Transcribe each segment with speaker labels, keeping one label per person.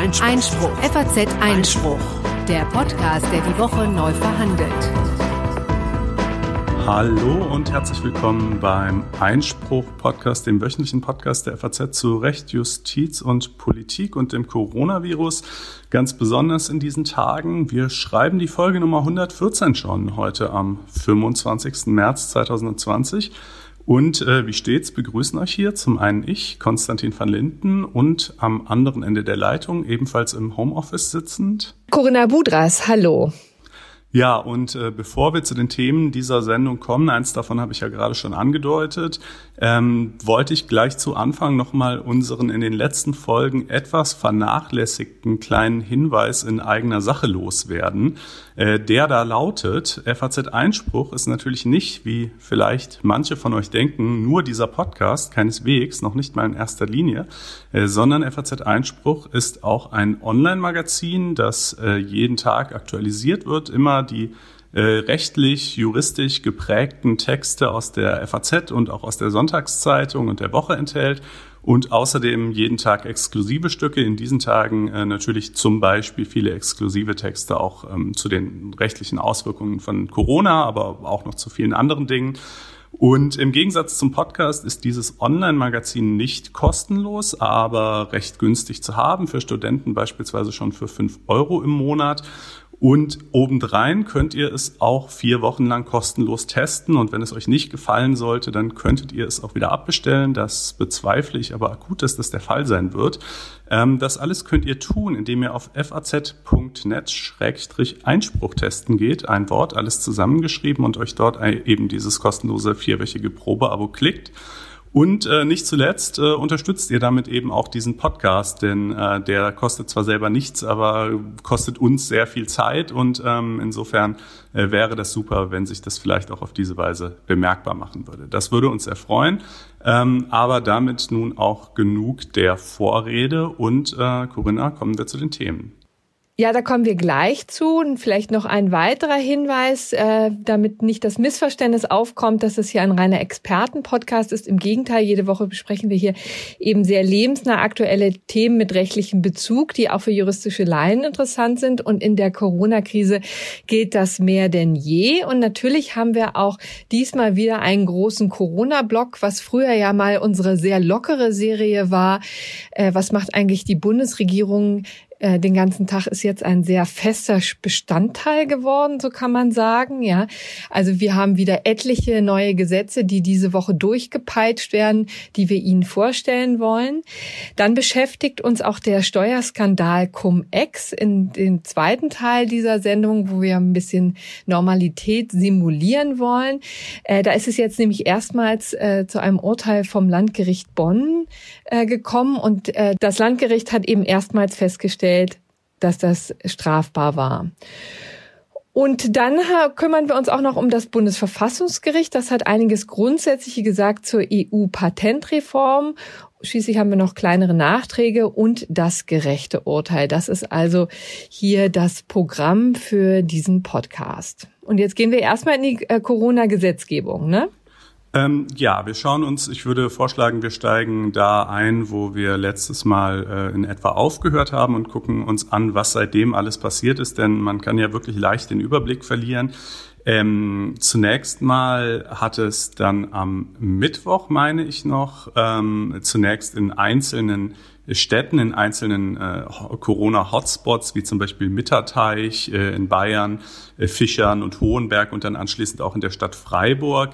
Speaker 1: Einspruch. Einspruch. FAZ Einspruch. Der Podcast, der die Woche neu verhandelt.
Speaker 2: Hallo und herzlich willkommen beim Einspruch-Podcast, dem wöchentlichen Podcast der FAZ zu Recht, Justiz und Politik und dem Coronavirus. Ganz besonders in diesen Tagen. Wir schreiben die Folge Nummer 114 schon heute am 25. März 2020. Und äh, wie stets begrüßen euch hier zum einen ich, Konstantin van Linden, und am anderen Ende der Leitung, ebenfalls im Homeoffice sitzend.
Speaker 3: Corinna Budras, hallo.
Speaker 2: Ja, und äh, bevor wir zu den Themen dieser Sendung kommen, eins davon habe ich ja gerade schon angedeutet, ähm, wollte ich gleich zu Anfang nochmal unseren in den letzten Folgen etwas vernachlässigten kleinen Hinweis in eigener Sache loswerden. Äh, der da lautet, FAZ-Einspruch ist natürlich nicht, wie vielleicht manche von euch denken, nur dieser Podcast, keineswegs, noch nicht mal in erster Linie, äh, sondern FAZ-Einspruch ist auch ein Online-Magazin, das äh, jeden Tag aktualisiert wird, immer die äh, rechtlich, juristisch geprägten Texte aus der FAZ und auch aus der Sonntagszeitung und der Woche enthält und außerdem jeden Tag exklusive Stücke. In diesen Tagen äh, natürlich zum Beispiel viele exklusive Texte auch ähm, zu den rechtlichen Auswirkungen von Corona, aber auch noch zu vielen anderen Dingen. Und im Gegensatz zum Podcast ist dieses Online-Magazin nicht kostenlos, aber recht günstig zu haben. Für Studenten beispielsweise schon für fünf Euro im Monat. Und obendrein könnt ihr es auch vier Wochen lang kostenlos testen. Und wenn es euch nicht gefallen sollte, dann könntet ihr es auch wieder abbestellen. Das bezweifle ich aber akut, dass das der Fall sein wird. Ähm, das alles könnt ihr tun, indem ihr auf faz.net-einspruch testen geht. Ein Wort, alles zusammengeschrieben und euch dort eben dieses kostenlose vierwöchige Probeabo klickt. Und äh, nicht zuletzt äh, unterstützt ihr damit eben auch diesen Podcast, denn äh, der kostet zwar selber nichts, aber kostet uns sehr viel Zeit und ähm, insofern äh, wäre das super, wenn sich das vielleicht auch auf diese Weise bemerkbar machen würde. Das würde uns erfreuen, ähm, aber damit nun auch genug der Vorrede und äh, Corinna, kommen wir zu den Themen.
Speaker 3: Ja, da kommen wir gleich zu. Und vielleicht noch ein weiterer Hinweis, äh, damit nicht das Missverständnis aufkommt, dass es hier ein reiner Expertenpodcast ist. Im Gegenteil, jede Woche besprechen wir hier eben sehr lebensnah aktuelle Themen mit rechtlichem Bezug, die auch für juristische Laien interessant sind. Und in der Corona-Krise gilt das mehr denn je. Und natürlich haben wir auch diesmal wieder einen großen Corona-Block, was früher ja mal unsere sehr lockere Serie war. Äh, was macht eigentlich die Bundesregierung äh, den ganzen Tag ist jetzt ein sehr fester Bestandteil geworden, so kann man sagen. Ja, also wir haben wieder etliche neue Gesetze, die diese Woche durchgepeitscht werden, die wir Ihnen vorstellen wollen. Dann beschäftigt uns auch der Steuerskandal Cum-Ex in dem zweiten Teil dieser Sendung, wo wir ein bisschen Normalität simulieren wollen. Äh, da ist es jetzt nämlich erstmals äh, zu einem Urteil vom Landgericht Bonn äh, gekommen und äh, das Landgericht hat eben erstmals festgestellt, dass das strafbar war. Und dann kümmern wir uns auch noch um das Bundesverfassungsgericht. Das hat einiges Grundsätzliche gesagt zur EU-Patentreform. Schließlich haben wir noch kleinere Nachträge und das gerechte Urteil. Das ist also hier das Programm für diesen Podcast. Und jetzt gehen wir erstmal in die äh, Corona-Gesetzgebung, ne?
Speaker 2: Ähm, ja, wir schauen uns, ich würde vorschlagen, wir steigen da ein, wo wir letztes Mal äh, in etwa aufgehört haben und gucken uns an, was seitdem alles passiert ist, denn man kann ja wirklich leicht den Überblick verlieren. Ähm, zunächst mal hat es dann am Mittwoch, meine ich noch, ähm, zunächst in einzelnen Städten, in einzelnen äh, Corona-Hotspots, wie zum Beispiel Mitterteich äh, in Bayern, äh, Fischern und Hohenberg und dann anschließend auch in der Stadt Freiburg,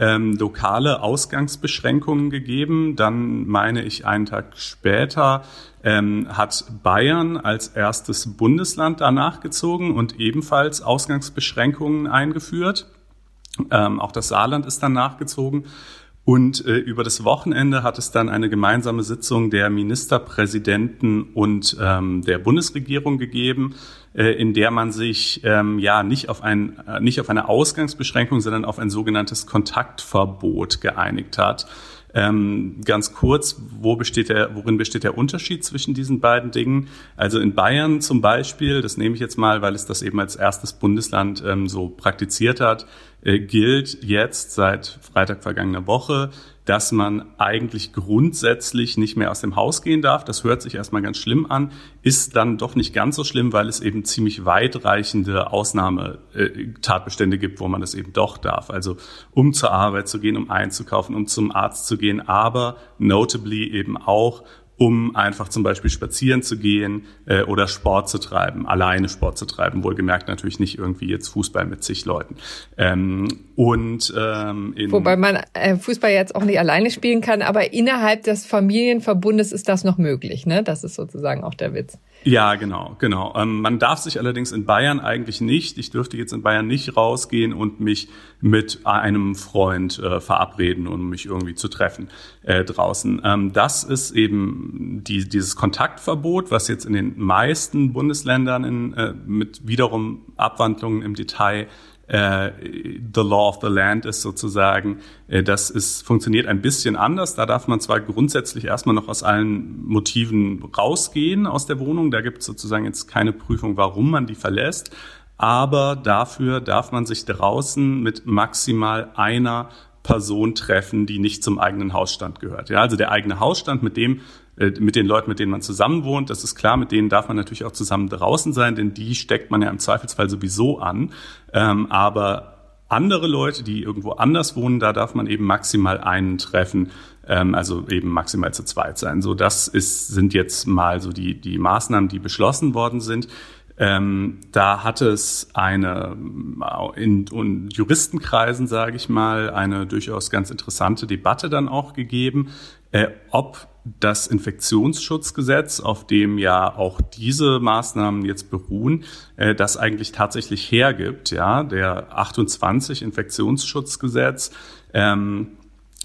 Speaker 2: ähm, lokale Ausgangsbeschränkungen gegeben. Dann meine ich einen Tag später ähm, hat Bayern als erstes Bundesland danach gezogen und ebenfalls Ausgangsbeschränkungen eingeführt. Ähm, auch das Saarland ist dann nachgezogen. Und äh, über das Wochenende hat es dann eine gemeinsame Sitzung der Ministerpräsidenten und ähm, der Bundesregierung gegeben, äh, in der man sich ähm, ja nicht auf ein äh, nicht auf eine Ausgangsbeschränkung, sondern auf ein sogenanntes Kontaktverbot geeinigt hat. Ähm, ganz kurz, wo besteht der, worin besteht der Unterschied zwischen diesen beiden Dingen? Also in Bayern zum Beispiel, das nehme ich jetzt mal, weil es das eben als erstes Bundesland ähm, so praktiziert hat, gilt jetzt seit Freitag vergangener Woche, dass man eigentlich grundsätzlich nicht mehr aus dem Haus gehen darf. Das hört sich erstmal ganz schlimm an, ist dann doch nicht ganz so schlimm, weil es eben ziemlich weitreichende Ausnahmetatbestände gibt, wo man das eben doch darf. Also um zur Arbeit zu gehen, um einzukaufen, um zum Arzt zu gehen, aber notably eben auch um einfach zum Beispiel spazieren zu gehen äh, oder Sport zu treiben, alleine Sport zu treiben, wohlgemerkt natürlich nicht irgendwie jetzt Fußball mit zig Leuten. Ähm, und
Speaker 3: ähm, in Wobei man äh, Fußball jetzt auch nicht alleine spielen kann, aber innerhalb des Familienverbundes ist das noch möglich, ne? Das ist sozusagen auch der Witz.
Speaker 2: Ja, genau, genau. Ähm, man darf sich allerdings in Bayern eigentlich nicht, ich dürfte jetzt in Bayern nicht rausgehen und mich mit einem Freund äh, verabreden und mich irgendwie zu treffen äh, draußen. Ähm, das ist eben die, dieses Kontaktverbot, was jetzt in den meisten Bundesländern in, äh, mit wiederum Abwandlungen im Detail äh, the law of the land ist sozusagen. Äh, das ist, funktioniert ein bisschen anders. Da darf man zwar grundsätzlich erstmal noch aus allen Motiven rausgehen aus der Wohnung. Da gibt es sozusagen jetzt keine Prüfung, warum man die verlässt. Aber dafür darf man sich draußen mit maximal einer Person treffen, die nicht zum eigenen Hausstand gehört. Ja, also der eigene Hausstand, mit dem mit den Leuten, mit denen man zusammen wohnt. Das ist klar, mit denen darf man natürlich auch zusammen draußen sein, denn die steckt man ja im Zweifelsfall sowieso an. Ähm, aber andere Leute, die irgendwo anders wohnen, da darf man eben maximal einen treffen, ähm, also eben maximal zu zweit sein. So, das ist, sind jetzt mal so die, die Maßnahmen, die beschlossen worden sind. Ähm, da hat es eine in, in Juristenkreisen, sage ich mal, eine durchaus ganz interessante Debatte dann auch gegeben, äh, ob das Infektionsschutzgesetz, auf dem ja auch diese Maßnahmen jetzt beruhen, äh, das eigentlich tatsächlich hergibt. Ja, der 28 Infektionsschutzgesetz. Ähm,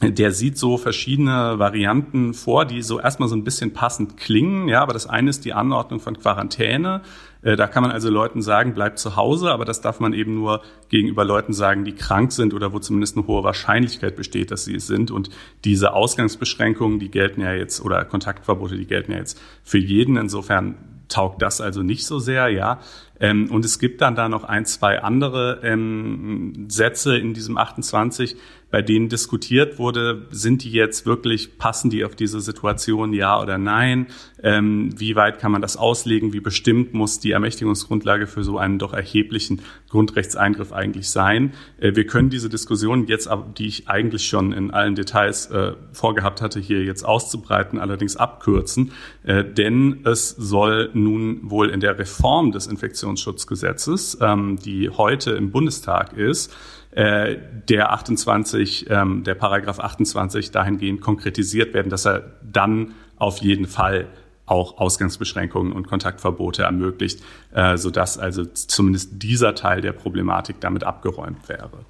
Speaker 2: der sieht so verschiedene Varianten vor, die so erstmal so ein bisschen passend klingen. Ja, aber das eine ist die Anordnung von Quarantäne. Äh, da kann man also Leuten sagen, bleibt zu Hause, aber das darf man eben nur gegenüber Leuten sagen, die krank sind oder wo zumindest eine hohe Wahrscheinlichkeit besteht, dass sie es sind. Und diese Ausgangsbeschränkungen, die gelten ja jetzt, oder Kontaktverbote, die gelten ja jetzt für jeden. Insofern taugt das also nicht so sehr, ja. Ähm, und es gibt dann da noch ein, zwei andere ähm, Sätze in diesem 28, bei denen diskutiert wurde, sind die jetzt wirklich, passen die auf diese Situation, ja oder nein? Ähm, wie weit kann man das auslegen? Wie bestimmt muss die Ermächtigungsgrundlage für so einen doch erheblichen Grundrechtseingriff eigentlich sein? Äh, wir können diese Diskussion jetzt, die ich eigentlich schon in allen Details äh, vorgehabt hatte, hier jetzt auszubreiten, allerdings abkürzen, äh, denn es soll nun wohl in der Reform des Infektionsschutzgesetzes, ähm, die heute im Bundestag ist, äh, der 28, ähm, der Paragraph 28 dahingehend konkretisiert werden, dass er dann auf jeden Fall auch Ausgangsbeschränkungen und Kontaktverbote ermöglicht, äh, sodass also zumindest dieser Teil der Problematik damit abgeräumt wäre.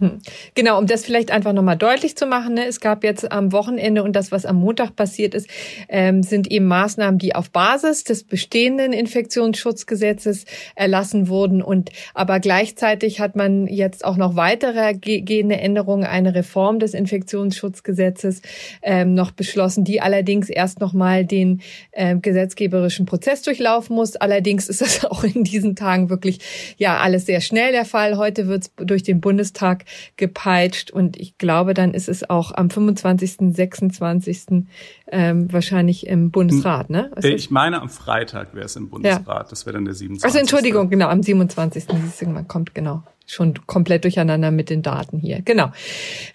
Speaker 3: Hm. Genau, um das vielleicht einfach nochmal deutlich zu machen, ne? es gab jetzt am Wochenende und das, was am Montag passiert ist, ähm, sind eben Maßnahmen, die auf Basis des bestehenden Infektionsschutzgesetzes erlassen wurden und aber gleichzeitig hat man jetzt auch noch weitere gehende Änderungen, eine Reform des Infektionsschutzgesetzes ähm, noch beschlossen, die allerdings erst nochmal den ähm, gesetzgeberischen Prozess durchlaufen muss. Allerdings ist das auch in diesen Tagen wirklich ja alles sehr schnell der Fall. Heute wird es durch den Bundestag gepeitscht. Und ich glaube, dann ist es auch am 25., 26. Ähm, wahrscheinlich im Bundesrat, ne?
Speaker 2: Was ich meine, am Freitag wäre es im Bundesrat. Ja. Das wäre dann der 27.
Speaker 3: Also Entschuldigung, genau, am 27. Man kommt genau schon komplett durcheinander mit den Daten hier. Genau.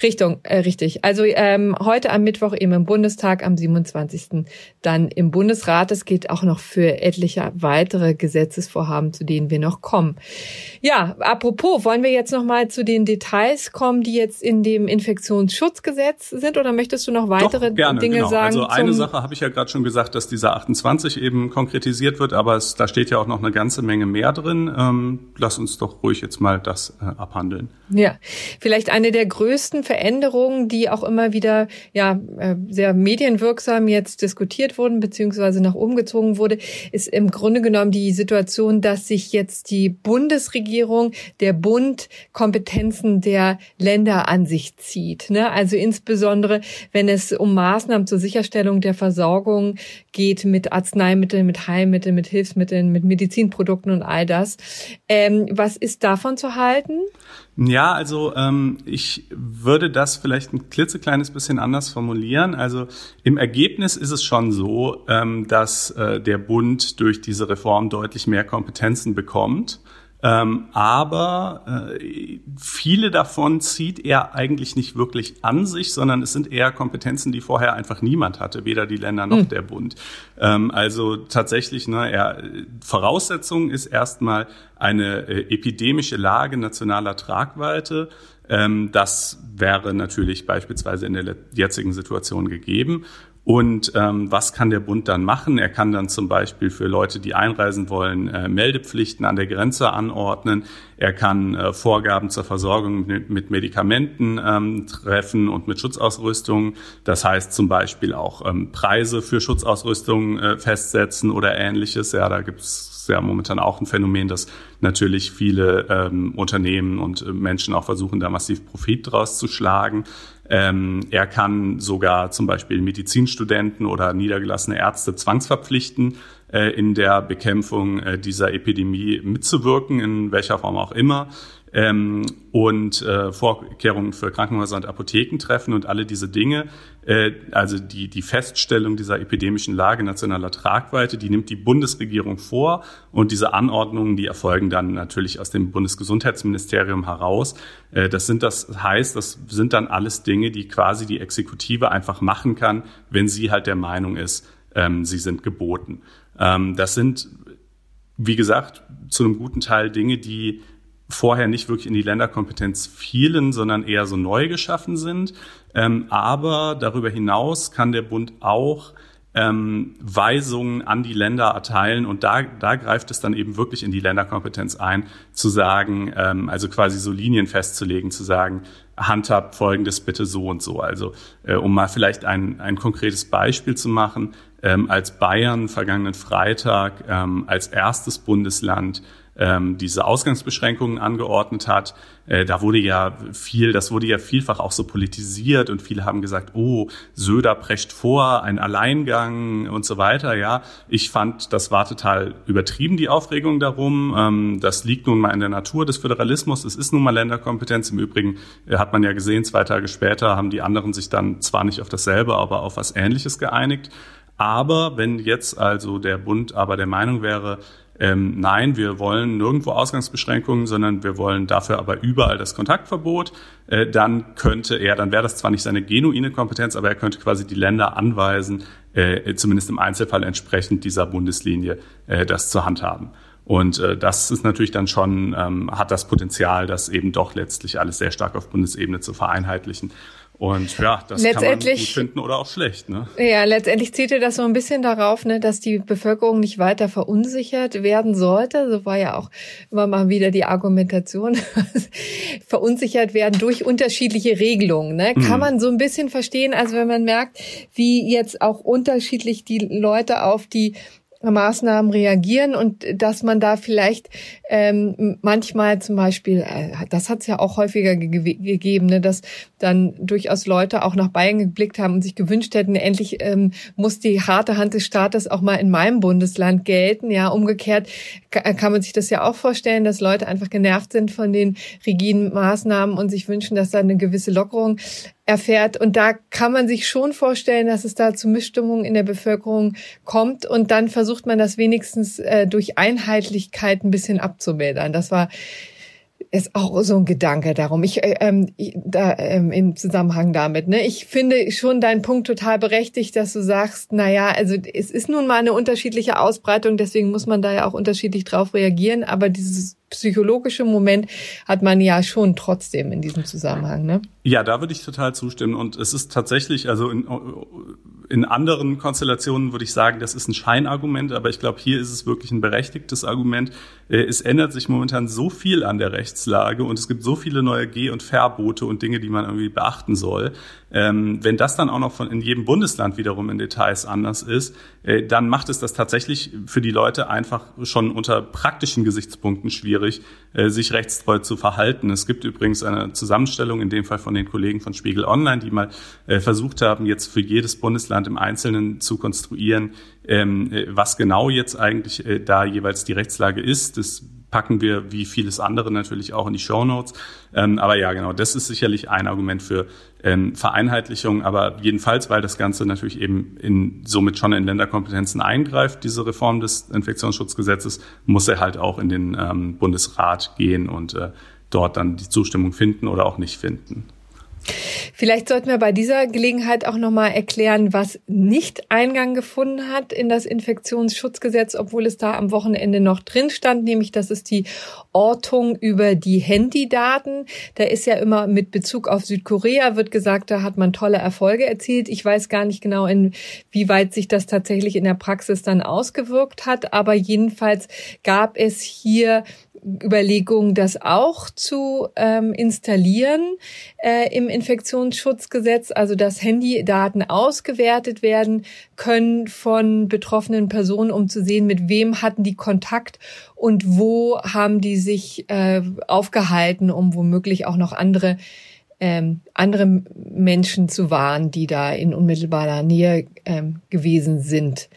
Speaker 3: Richtung, äh, richtig. Also ähm, heute am Mittwoch eben im Bundestag, am 27. dann im Bundesrat. Es geht auch noch für etliche weitere Gesetzesvorhaben, zu denen wir noch kommen. Ja, apropos, wollen wir jetzt noch mal zu den Details kommen, die jetzt in dem Infektionsschutzgesetz sind, oder möchtest du noch weitere
Speaker 2: Doch, gerne,
Speaker 3: Dinge
Speaker 2: genau.
Speaker 3: sagen?
Speaker 2: Also eine Sache habe ich ja gerade schon gesagt, dass dieser 28 eben konkretisiert wird, aber es, da steht ja auch noch eine ganze Menge mehr drin. Ähm, lass uns doch ruhig jetzt mal das das äh, abhandeln.
Speaker 3: Ja, vielleicht eine der größten Veränderungen, die auch immer wieder ja äh, sehr medienwirksam jetzt diskutiert wurden beziehungsweise nach oben gezogen wurde, ist im Grunde genommen die Situation, dass sich jetzt die Bundesregierung, der Bund Kompetenzen der Länder an sich zieht. Ne? Also insbesondere, wenn es um Maßnahmen zur Sicherstellung der Versorgung geht mit Arzneimitteln, mit Heilmitteln, mit Hilfsmitteln, mit Medizinprodukten und all das. Ähm, was ist davon zu halten? Halten?
Speaker 2: Ja, also ähm, ich würde das vielleicht ein klitzekleines bisschen anders formulieren. Also im Ergebnis ist es schon so, ähm, dass äh, der Bund durch diese Reform deutlich mehr Kompetenzen bekommt. Ähm, aber äh, viele davon zieht er eigentlich nicht wirklich an sich, sondern es sind eher Kompetenzen, die vorher einfach niemand hatte, weder die Länder noch mhm. der Bund. Ähm, also tatsächlich, ne, er, Voraussetzung ist erstmal eine äh, epidemische Lage nationaler Tragweite. Ähm, das wäre natürlich beispielsweise in der jetzigen Situation gegeben. Und ähm, was kann der Bund dann machen? Er kann dann zum Beispiel für Leute, die einreisen wollen, äh, Meldepflichten an der Grenze anordnen. Er kann äh, Vorgaben zur Versorgung mit, mit Medikamenten ähm, treffen und mit Schutzausrüstung. Das heißt zum Beispiel auch ähm, Preise für Schutzausrüstung äh, festsetzen oder ähnliches. Ja, da gibt es ja momentan auch ein Phänomen, dass natürlich viele ähm, Unternehmen und äh, Menschen auch versuchen, da massiv Profit draus zu schlagen. Ähm, er kann sogar zum Beispiel Medizinstudenten oder niedergelassene Ärzte zwangsverpflichten, äh, in der Bekämpfung äh, dieser Epidemie mitzuwirken, in welcher Form auch immer ähm, und äh, Vorkehrungen für Krankenhäuser und Apotheken treffen und alle diese Dinge. Äh, also die, die Feststellung dieser epidemischen Lage nationaler Tragweite, die nimmt die Bundesregierung vor und diese Anordnungen, die erfolgen dann natürlich aus dem Bundesgesundheitsministerium heraus. Äh, das sind das heißt, das sind dann alles Dinge, die quasi die Exekutive einfach machen kann, wenn sie halt der Meinung ist, ähm, sie sind geboten. Ähm, das sind, wie gesagt, zu einem guten Teil Dinge, die vorher nicht wirklich in die Länderkompetenz fielen, sondern eher so neu geschaffen sind. Ähm, aber darüber hinaus kann der Bund auch ähm, Weisungen an die Länder erteilen und da, da greift es dann eben wirklich in die Länderkompetenz ein, zu sagen, ähm, also quasi so Linien festzulegen, zu sagen, handhabt folgendes bitte so und so. Also äh, um mal vielleicht ein, ein konkretes Beispiel zu machen, ähm, als Bayern vergangenen Freitag ähm, als erstes Bundesland ähm, diese Ausgangsbeschränkungen angeordnet hat. Äh, da wurde ja viel, das wurde ja vielfach auch so politisiert und viele haben gesagt, oh, Söder prescht vor, ein Alleingang und so weiter. Ja, ich fand, das war total übertrieben, die Aufregung darum. Ähm, das liegt nun mal in der Natur des Föderalismus. Es ist nun mal Länderkompetenz. Im Übrigen äh, hat man ja gesehen, zwei Tage später haben die anderen sich dann zwar nicht auf dasselbe, aber auf was Ähnliches geeinigt. Aber wenn jetzt also der Bund aber der Meinung wäre, ähm, nein, wir wollen nirgendwo Ausgangsbeschränkungen, sondern wir wollen dafür aber überall das Kontaktverbot, äh, dann könnte er, dann wäre das zwar nicht seine genuine Kompetenz, aber er könnte quasi die Länder anweisen, äh, zumindest im Einzelfall entsprechend dieser Bundeslinie, äh, das zu handhaben. Und äh, das ist natürlich dann schon, ähm, hat das Potenzial, das eben doch letztlich alles sehr stark auf Bundesebene zu vereinheitlichen. Und ja, das kann man gut finden oder auch schlecht. Ne?
Speaker 3: Ja, letztendlich zielte das so ein bisschen darauf, ne, dass die Bevölkerung nicht weiter verunsichert werden sollte. So war ja auch immer mal wieder die Argumentation. verunsichert werden durch unterschiedliche Regelungen. Ne? Kann mhm. man so ein bisschen verstehen, also wenn man merkt, wie jetzt auch unterschiedlich die Leute auf die Maßnahmen reagieren und dass man da vielleicht ähm, manchmal zum Beispiel, äh, das hat es ja auch häufiger ge gegeben, ne, dass dann durchaus Leute auch nach Bayern geblickt haben und sich gewünscht hätten, endlich ähm, muss die harte Hand des Staates auch mal in meinem Bundesland gelten. Ja, umgekehrt kann man sich das ja auch vorstellen, dass Leute einfach genervt sind von den rigiden Maßnahmen und sich wünschen, dass da eine gewisse Lockerung erfährt. Und da kann man sich schon vorstellen, dass es da zu Missstimmungen in der Bevölkerung kommt. Und dann versucht man das wenigstens äh, durch Einheitlichkeit ein bisschen abzumildern. Das war ist auch so ein Gedanke darum. Ich, äh, ähm, da, ähm, im Zusammenhang damit. Ne? Ich finde schon deinen Punkt total berechtigt, dass du sagst, na ja, also es ist nun mal eine unterschiedliche Ausbreitung, deswegen muss man da ja auch unterschiedlich drauf reagieren. Aber dieses psychologische Moment hat man ja schon trotzdem in diesem Zusammenhang. Ne?
Speaker 2: Ja, da würde ich total zustimmen. Und es ist tatsächlich, also in, in anderen Konstellationen würde ich sagen, das ist ein Scheinargument, aber ich glaube, hier ist es wirklich ein berechtigtes Argument. Äh, es ändert sich momentan so viel an der Rechtslage und es gibt so viele neue Geh- und Verbote und Dinge, die man irgendwie beachten soll. Ähm, wenn das dann auch noch von in jedem Bundesland wiederum in Details anders ist, äh, dann macht es das tatsächlich für die Leute einfach schon unter praktischen Gesichtspunkten schwierig, äh, sich rechtstreu zu verhalten. Es gibt übrigens eine Zusammenstellung, in dem Fall von den Kollegen von Spiegel Online, die mal äh, versucht haben, jetzt für jedes Bundesland im Einzelnen zu konstruieren, ähm, was genau jetzt eigentlich da jeweils die Rechtslage ist. Das packen wir wie vieles andere natürlich auch in die Show Notes. Ähm, aber ja, genau, das ist sicherlich ein Argument für ähm, Vereinheitlichung. Aber jedenfalls, weil das Ganze natürlich eben in, somit schon in Länderkompetenzen eingreift, diese Reform des Infektionsschutzgesetzes, muss er halt auch in den ähm, Bundesrat gehen und äh, dort dann die Zustimmung finden oder auch nicht finden.
Speaker 3: Vielleicht sollten wir bei dieser Gelegenheit auch nochmal erklären, was nicht Eingang gefunden hat in das Infektionsschutzgesetz, obwohl es da am Wochenende noch drin stand, nämlich das ist die Ortung über die Handydaten. Da ist ja immer mit Bezug auf Südkorea wird gesagt, da hat man tolle Erfolge erzielt. Ich weiß gar nicht genau, inwieweit sich das tatsächlich in der Praxis dann ausgewirkt hat, aber jedenfalls gab es hier Überlegung, das auch zu ähm, installieren äh, im Infektionsschutzgesetz, also dass Handydaten ausgewertet werden können von betroffenen Personen, um zu sehen, mit wem hatten die Kontakt und wo haben die sich äh, aufgehalten, um womöglich auch noch andere ähm, andere Menschen zu warnen, die da in unmittelbarer Nähe ähm, gewesen sind.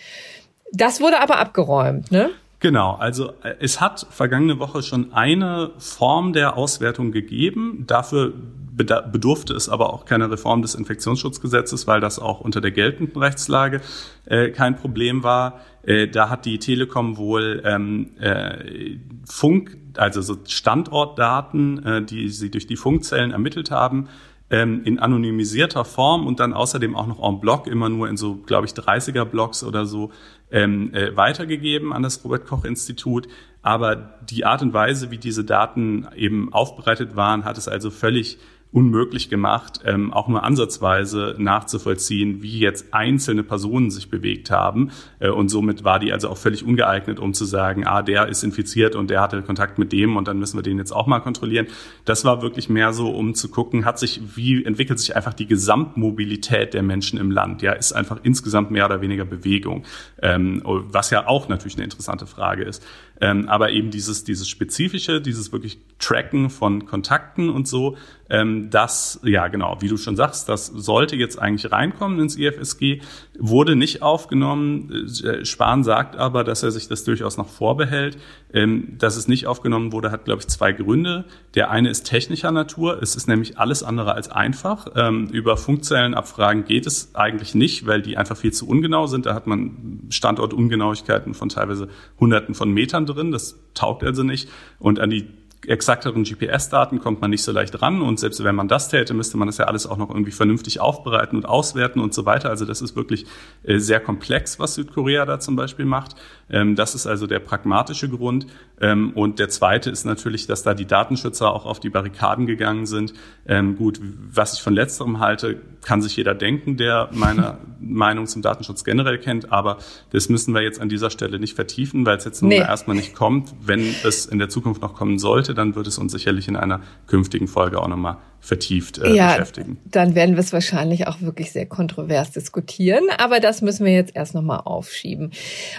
Speaker 3: Das wurde aber abgeräumt, ne?
Speaker 2: Genau, also äh, es hat vergangene Woche schon eine Form der Auswertung gegeben. Dafür bedurfte es aber auch keiner Reform des Infektionsschutzgesetzes, weil das auch unter der geltenden Rechtslage äh, kein Problem war. Äh, da hat die Telekom wohl ähm, äh, Funk, also so Standortdaten, äh, die sie durch die Funkzellen ermittelt haben, ähm, in anonymisierter Form und dann außerdem auch noch en bloc, immer nur in so, glaube ich, 30er Blocks oder so, ähm, äh, weitergegeben an das Robert Koch Institut. Aber die Art und Weise, wie diese Daten eben aufbereitet waren, hat es also völlig unmöglich gemacht, ähm, auch nur ansatzweise nachzuvollziehen, wie jetzt einzelne Personen sich bewegt haben. Äh, und somit war die also auch völlig ungeeignet, um zu sagen, ah, der ist infiziert und der hatte Kontakt mit dem und dann müssen wir den jetzt auch mal kontrollieren. Das war wirklich mehr so, um zu gucken, hat sich, wie entwickelt sich einfach die Gesamtmobilität der Menschen im Land? Ja, ist einfach insgesamt mehr oder weniger Bewegung, ähm, was ja auch natürlich eine interessante Frage ist. Ähm, aber eben dieses, dieses spezifische, dieses wirklich Tracken von Kontakten und so, ähm, das, ja genau, wie du schon sagst, das sollte jetzt eigentlich reinkommen ins IFSG, wurde nicht aufgenommen. Äh, Spahn sagt aber, dass er sich das durchaus noch vorbehält. Ähm, dass es nicht aufgenommen wurde, hat, glaube ich, zwei Gründe. Der eine ist technischer Natur. Es ist nämlich alles andere als einfach. Ähm, über Funkzellenabfragen geht es eigentlich nicht, weil die einfach viel zu ungenau sind. Da hat man Standortungenauigkeiten von teilweise Hunderten von Metern drin. Das taugt also nicht. Und an die exakteren GPS-Daten kommt man nicht so leicht ran und selbst wenn man das täte, müsste man das ja alles auch noch irgendwie vernünftig aufbereiten und auswerten und so weiter. Also das ist wirklich äh, sehr komplex, was Südkorea da zum Beispiel macht. Ähm, das ist also der pragmatische Grund. Ähm, und der zweite ist natürlich, dass da die Datenschützer auch auf die Barrikaden gegangen sind. Ähm, gut, was ich von letzterem halte, kann sich jeder denken, der meine Meinung zum Datenschutz generell kennt. Aber das müssen wir jetzt an dieser Stelle nicht vertiefen, weil es jetzt nun nee. erstmal nicht kommt. Wenn es in der Zukunft noch kommen sollte, dann wird es uns sicherlich in einer künftigen Folge auch nochmal vertieft äh, ja, beschäftigen.
Speaker 3: Dann werden wir es wahrscheinlich auch wirklich sehr kontrovers diskutieren, aber das müssen wir jetzt erst nochmal aufschieben.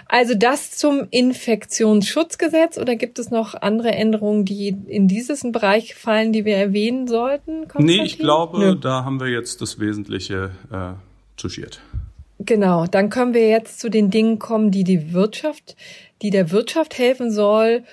Speaker 3: Also das zum Infektionsschutzgesetz oder gibt es noch andere Änderungen, die in diesen Bereich fallen, die wir erwähnen sollten?
Speaker 2: Nee, ich glaube, Nö. da haben wir jetzt das Wesentliche äh, touchiert.
Speaker 3: Genau, dann können wir jetzt zu den Dingen kommen, die die Wirtschaft, die der Wirtschaft helfen soll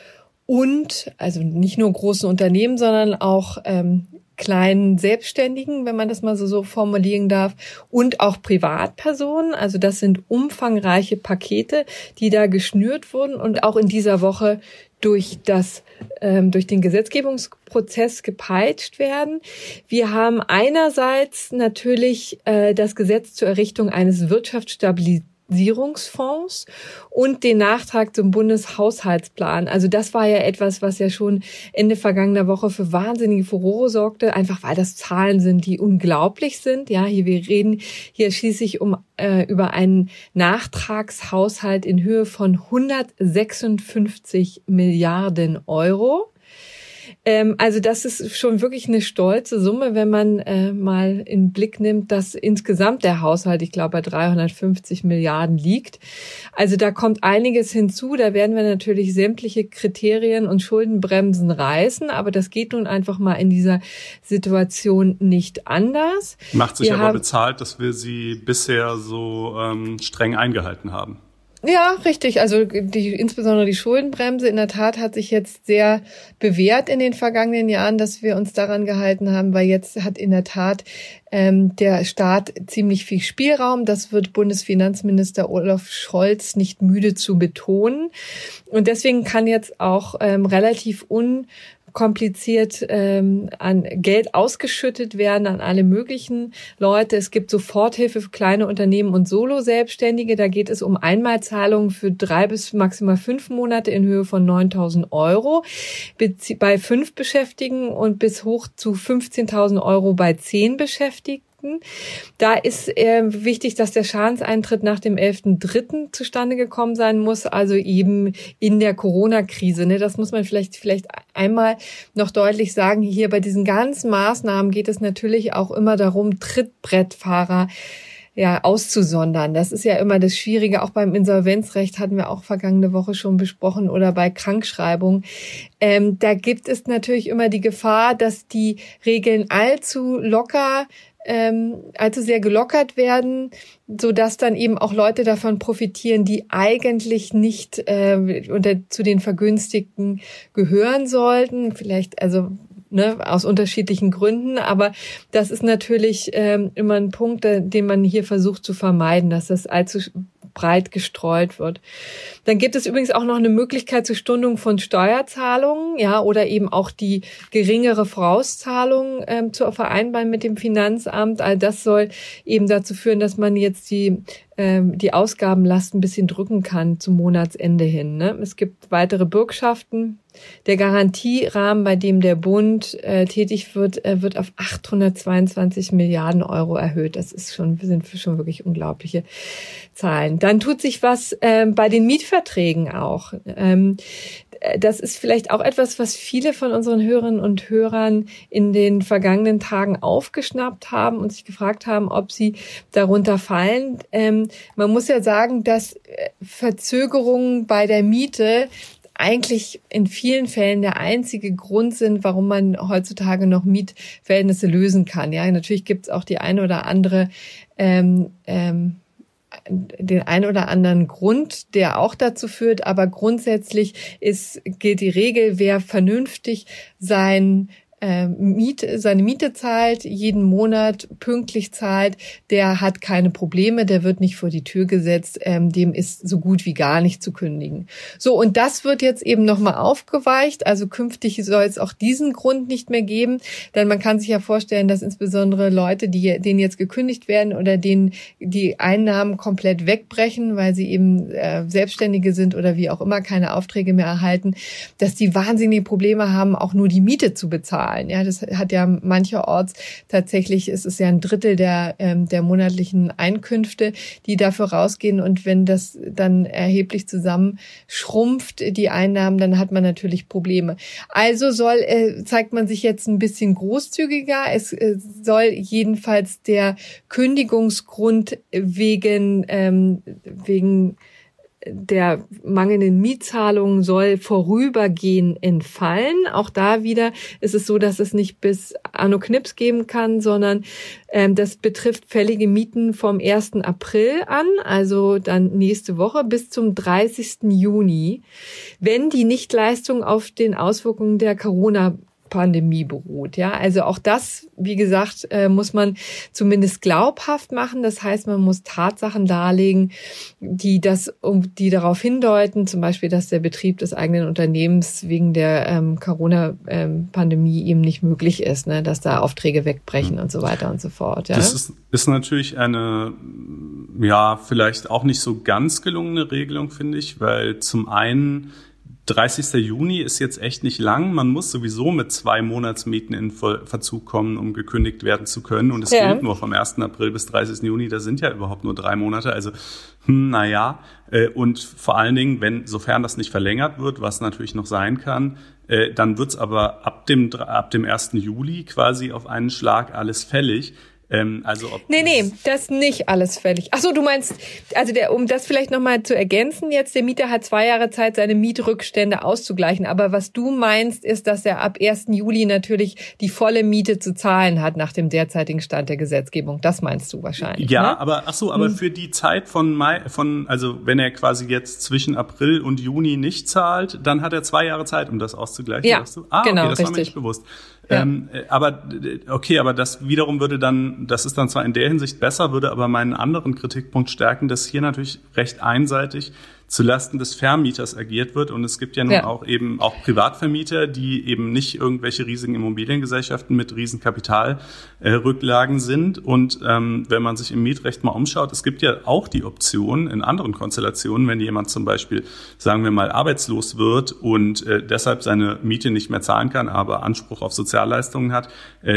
Speaker 3: und also nicht nur großen Unternehmen, sondern auch ähm, kleinen Selbstständigen, wenn man das mal so, so formulieren darf, und auch Privatpersonen. Also das sind umfangreiche Pakete, die da geschnürt wurden und auch in dieser Woche durch das ähm, durch den Gesetzgebungsprozess gepeitscht werden. Wir haben einerseits natürlich äh, das Gesetz zur Errichtung eines Wirtschaftsstabilisierungs Stabilisierungsfonds und den Nachtrag zum Bundeshaushaltsplan. Also das war ja etwas, was ja schon Ende vergangener Woche für wahnsinnige Furore sorgte, einfach weil das Zahlen sind, die unglaublich sind. Ja, hier wir reden hier schließlich um äh, über einen Nachtragshaushalt in Höhe von 156 Milliarden Euro. Ähm, also das ist schon wirklich eine stolze Summe, wenn man äh, mal in Blick nimmt, dass insgesamt der Haushalt, ich glaube, bei 350 Milliarden liegt. Also da kommt einiges hinzu. Da werden wir natürlich sämtliche Kriterien und Schuldenbremsen reißen, aber das geht nun einfach mal in dieser Situation nicht anders.
Speaker 2: Macht sich wir aber bezahlt, dass wir sie bisher so ähm, streng eingehalten haben.
Speaker 3: Ja, richtig. Also die, insbesondere die Schuldenbremse in der Tat hat sich jetzt sehr bewährt in den vergangenen Jahren, dass wir uns daran gehalten haben, weil jetzt hat in der Tat ähm, der Staat ziemlich viel Spielraum. Das wird Bundesfinanzminister Olaf Scholz nicht müde zu betonen. Und deswegen kann jetzt auch ähm, relativ un kompliziert ähm, an Geld ausgeschüttet werden an alle möglichen Leute. Es gibt Soforthilfe für kleine Unternehmen und Solo-Selbstständige. Da geht es um Einmalzahlungen für drei bis maximal fünf Monate in Höhe von 9.000 Euro bei fünf Beschäftigten und bis hoch zu 15.000 Euro bei zehn Beschäftigten. Da ist äh, wichtig, dass der Schadenseintritt nach dem 11.3. zustande gekommen sein muss, also eben in der Corona-Krise. Ne? Das muss man vielleicht, vielleicht einmal noch deutlich sagen. Hier bei diesen ganzen Maßnahmen geht es natürlich auch immer darum, Trittbrettfahrer ja, auszusondern. Das ist ja immer das Schwierige. Auch beim Insolvenzrecht hatten wir auch vergangene Woche schon besprochen oder bei Krankschreibung. Ähm, da gibt es natürlich immer die Gefahr, dass die Regeln allzu locker ähm, allzu sehr gelockert werden, so dass dann eben auch Leute davon profitieren, die eigentlich nicht äh, unter zu den Vergünstigten gehören sollten. Vielleicht also ne, aus unterschiedlichen Gründen, aber das ist natürlich ähm, immer ein Punkt, den man hier versucht zu vermeiden, dass das allzu breit gestreut wird. Dann gibt es übrigens auch noch eine Möglichkeit zur Stundung von Steuerzahlungen, ja, oder eben auch die geringere Vorauszahlung ähm, zu vereinbaren mit dem Finanzamt. All das soll eben dazu führen, dass man jetzt die ähm, die Ausgabenlast ein bisschen drücken kann zum Monatsende hin. Ne? Es gibt weitere Bürgschaften. Der Garantierahmen, bei dem der Bund äh, tätig wird, äh, wird auf 822 Milliarden Euro erhöht. Das ist schon, sind schon wirklich unglaubliche Zahlen. Dann tut sich was äh, bei den Mietverträgen auch. Ähm, das ist vielleicht auch etwas, was viele von unseren Hörerinnen und Hörern in den vergangenen Tagen aufgeschnappt haben und sich gefragt haben, ob sie darunter fallen. Ähm, man muss ja sagen, dass äh, Verzögerungen bei der Miete eigentlich in vielen Fällen der einzige Grund sind, warum man heutzutage noch Mietverhältnisse lösen kann. Ja, natürlich gibt es auch die eine oder andere ähm, ähm, den ein oder anderen Grund, der auch dazu führt, aber grundsätzlich ist, gilt die Regel, wer vernünftig sein äh, Miete, seine Miete zahlt, jeden Monat pünktlich zahlt, der hat keine Probleme, der wird nicht vor die Tür gesetzt, ähm, dem ist so gut wie gar nicht zu kündigen. So, und das wird jetzt eben nochmal aufgeweicht, also künftig soll es auch diesen Grund nicht mehr geben, denn man kann sich ja vorstellen, dass insbesondere Leute, die denen jetzt gekündigt werden oder denen die Einnahmen komplett wegbrechen, weil sie eben äh, Selbstständige sind oder wie auch immer keine Aufträge mehr erhalten, dass die wahnsinnige Probleme haben, auch nur die Miete zu bezahlen. Zahlen. Ja, das hat ja mancherorts tatsächlich, ist es ja ein Drittel der, ähm, der monatlichen Einkünfte, die dafür rausgehen. Und wenn das dann erheblich zusammenschrumpft, die Einnahmen, dann hat man natürlich Probleme. Also soll, äh, zeigt man sich jetzt ein bisschen großzügiger. Es äh, soll jedenfalls der Kündigungsgrund wegen, ähm, wegen der mangelnden Mietzahlungen soll vorübergehend entfallen. Auch da wieder ist es so, dass es nicht bis Anno Knips geben kann, sondern ähm, das betrifft fällige Mieten vom 1. April an, also dann nächste Woche bis zum 30. Juni, wenn die Nichtleistung auf den Auswirkungen der Corona Pandemie beruht. Ja, also auch das, wie gesagt, äh, muss man zumindest glaubhaft machen. Das heißt, man muss Tatsachen darlegen, die das, die darauf hindeuten, zum Beispiel, dass der Betrieb des eigenen Unternehmens wegen der ähm, Corona-Pandemie eben nicht möglich ist, ne? dass da Aufträge wegbrechen mhm. und so weiter und so fort. Ja?
Speaker 2: Das ist, ist natürlich eine, ja, vielleicht auch nicht so ganz gelungene Regelung, finde ich, weil zum einen 30. Juni ist jetzt echt nicht lang. Man muss sowieso mit zwei Monatsmieten in Verzug kommen, um gekündigt werden zu können. Und es ja. gilt nur vom 1. April bis 30. Juni. Da sind ja überhaupt nur drei Monate. Also, hm, naja. Äh, und vor allen Dingen, wenn, sofern das nicht verlängert wird, was natürlich noch sein kann, äh, dann wird's aber ab dem, ab dem 1. Juli quasi auf einen Schlag alles fällig. Ähm, also ob
Speaker 3: nee, nee, das nicht alles fällig. Ach so, du meinst, also der, um das vielleicht nochmal zu ergänzen, jetzt der Mieter hat zwei Jahre Zeit, seine Mietrückstände auszugleichen. Aber was du meinst, ist, dass er ab 1. Juli natürlich die volle Miete zu zahlen hat nach dem derzeitigen Stand der Gesetzgebung. Das meinst du wahrscheinlich.
Speaker 2: Ja,
Speaker 3: ne?
Speaker 2: aber ach so, aber hm. für die Zeit von Mai, von also wenn er quasi jetzt zwischen April und Juni nicht zahlt, dann hat er zwei Jahre Zeit, um das auszugleichen.
Speaker 3: Ja,
Speaker 2: ah,
Speaker 3: genau,
Speaker 2: okay, das
Speaker 3: richtig.
Speaker 2: war mir nicht bewusst. Ja. Ähm, äh, aber okay, aber das wiederum würde dann, das ist dann zwar in der Hinsicht besser, würde aber meinen anderen Kritikpunkt stärken, dass hier natürlich recht einseitig zulasten des Vermieters agiert wird. Und es gibt ja nun ja. auch eben auch Privatvermieter, die eben nicht irgendwelche riesigen Immobiliengesellschaften mit riesen Kapitalrücklagen äh, sind. Und ähm, wenn man sich im Mietrecht mal umschaut, es gibt ja auch die Option in anderen Konstellationen, wenn jemand zum Beispiel, sagen wir mal, arbeitslos wird und äh, deshalb seine Miete nicht mehr zahlen kann, aber Anspruch auf Sozialleistungen hat,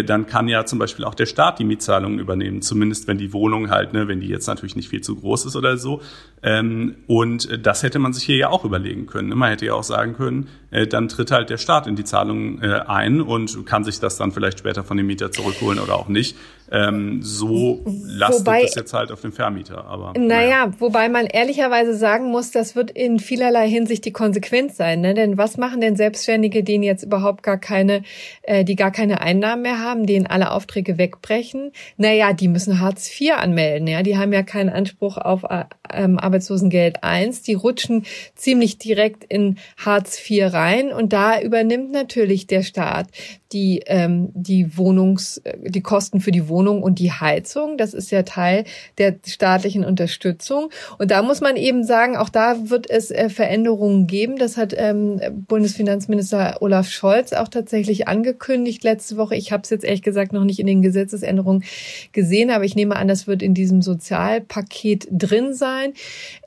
Speaker 2: dann kann ja zum Beispiel auch der Staat die Mietzahlungen übernehmen, zumindest wenn die Wohnung halt, ne, wenn die jetzt natürlich nicht viel zu groß ist oder so. Ähm, und äh, das hätte man sich hier ja auch überlegen können. Man hätte ja auch sagen können, äh, dann tritt halt der Staat in die Zahlung äh, ein und kann sich das dann vielleicht später von dem Mieter zurückholen oder auch nicht. Ähm, so lastet wobei, das jetzt halt auf dem Vermieter. Aber
Speaker 3: naja, naja, wobei man ehrlicherweise sagen muss, das wird in vielerlei Hinsicht die Konsequenz sein. Ne? Denn was machen denn Selbstständige, denen jetzt überhaupt gar keine, äh, die gar keine Einnahmen mehr haben, denen alle Aufträge wegbrechen? Naja, die müssen Hartz IV anmelden. Ja, die haben ja keinen Anspruch auf äh, ähm, Arbeitslosengeld 1. Die rutschen ziemlich direkt in Hartz IV rein und da übernimmt natürlich der Staat die ähm, die Wohnungs die Kosten für die Wohnung und die Heizung. Das ist ja Teil der staatlichen Unterstützung. Und da muss man eben sagen, auch da wird es äh, Veränderungen geben. Das hat ähm, Bundesfinanzminister Olaf Scholz auch tatsächlich angekündigt letzte Woche. Ich habe es jetzt ehrlich gesagt noch nicht in den Gesetzesänderungen gesehen, aber ich nehme an, das wird in diesem Sozialpaket drin sein,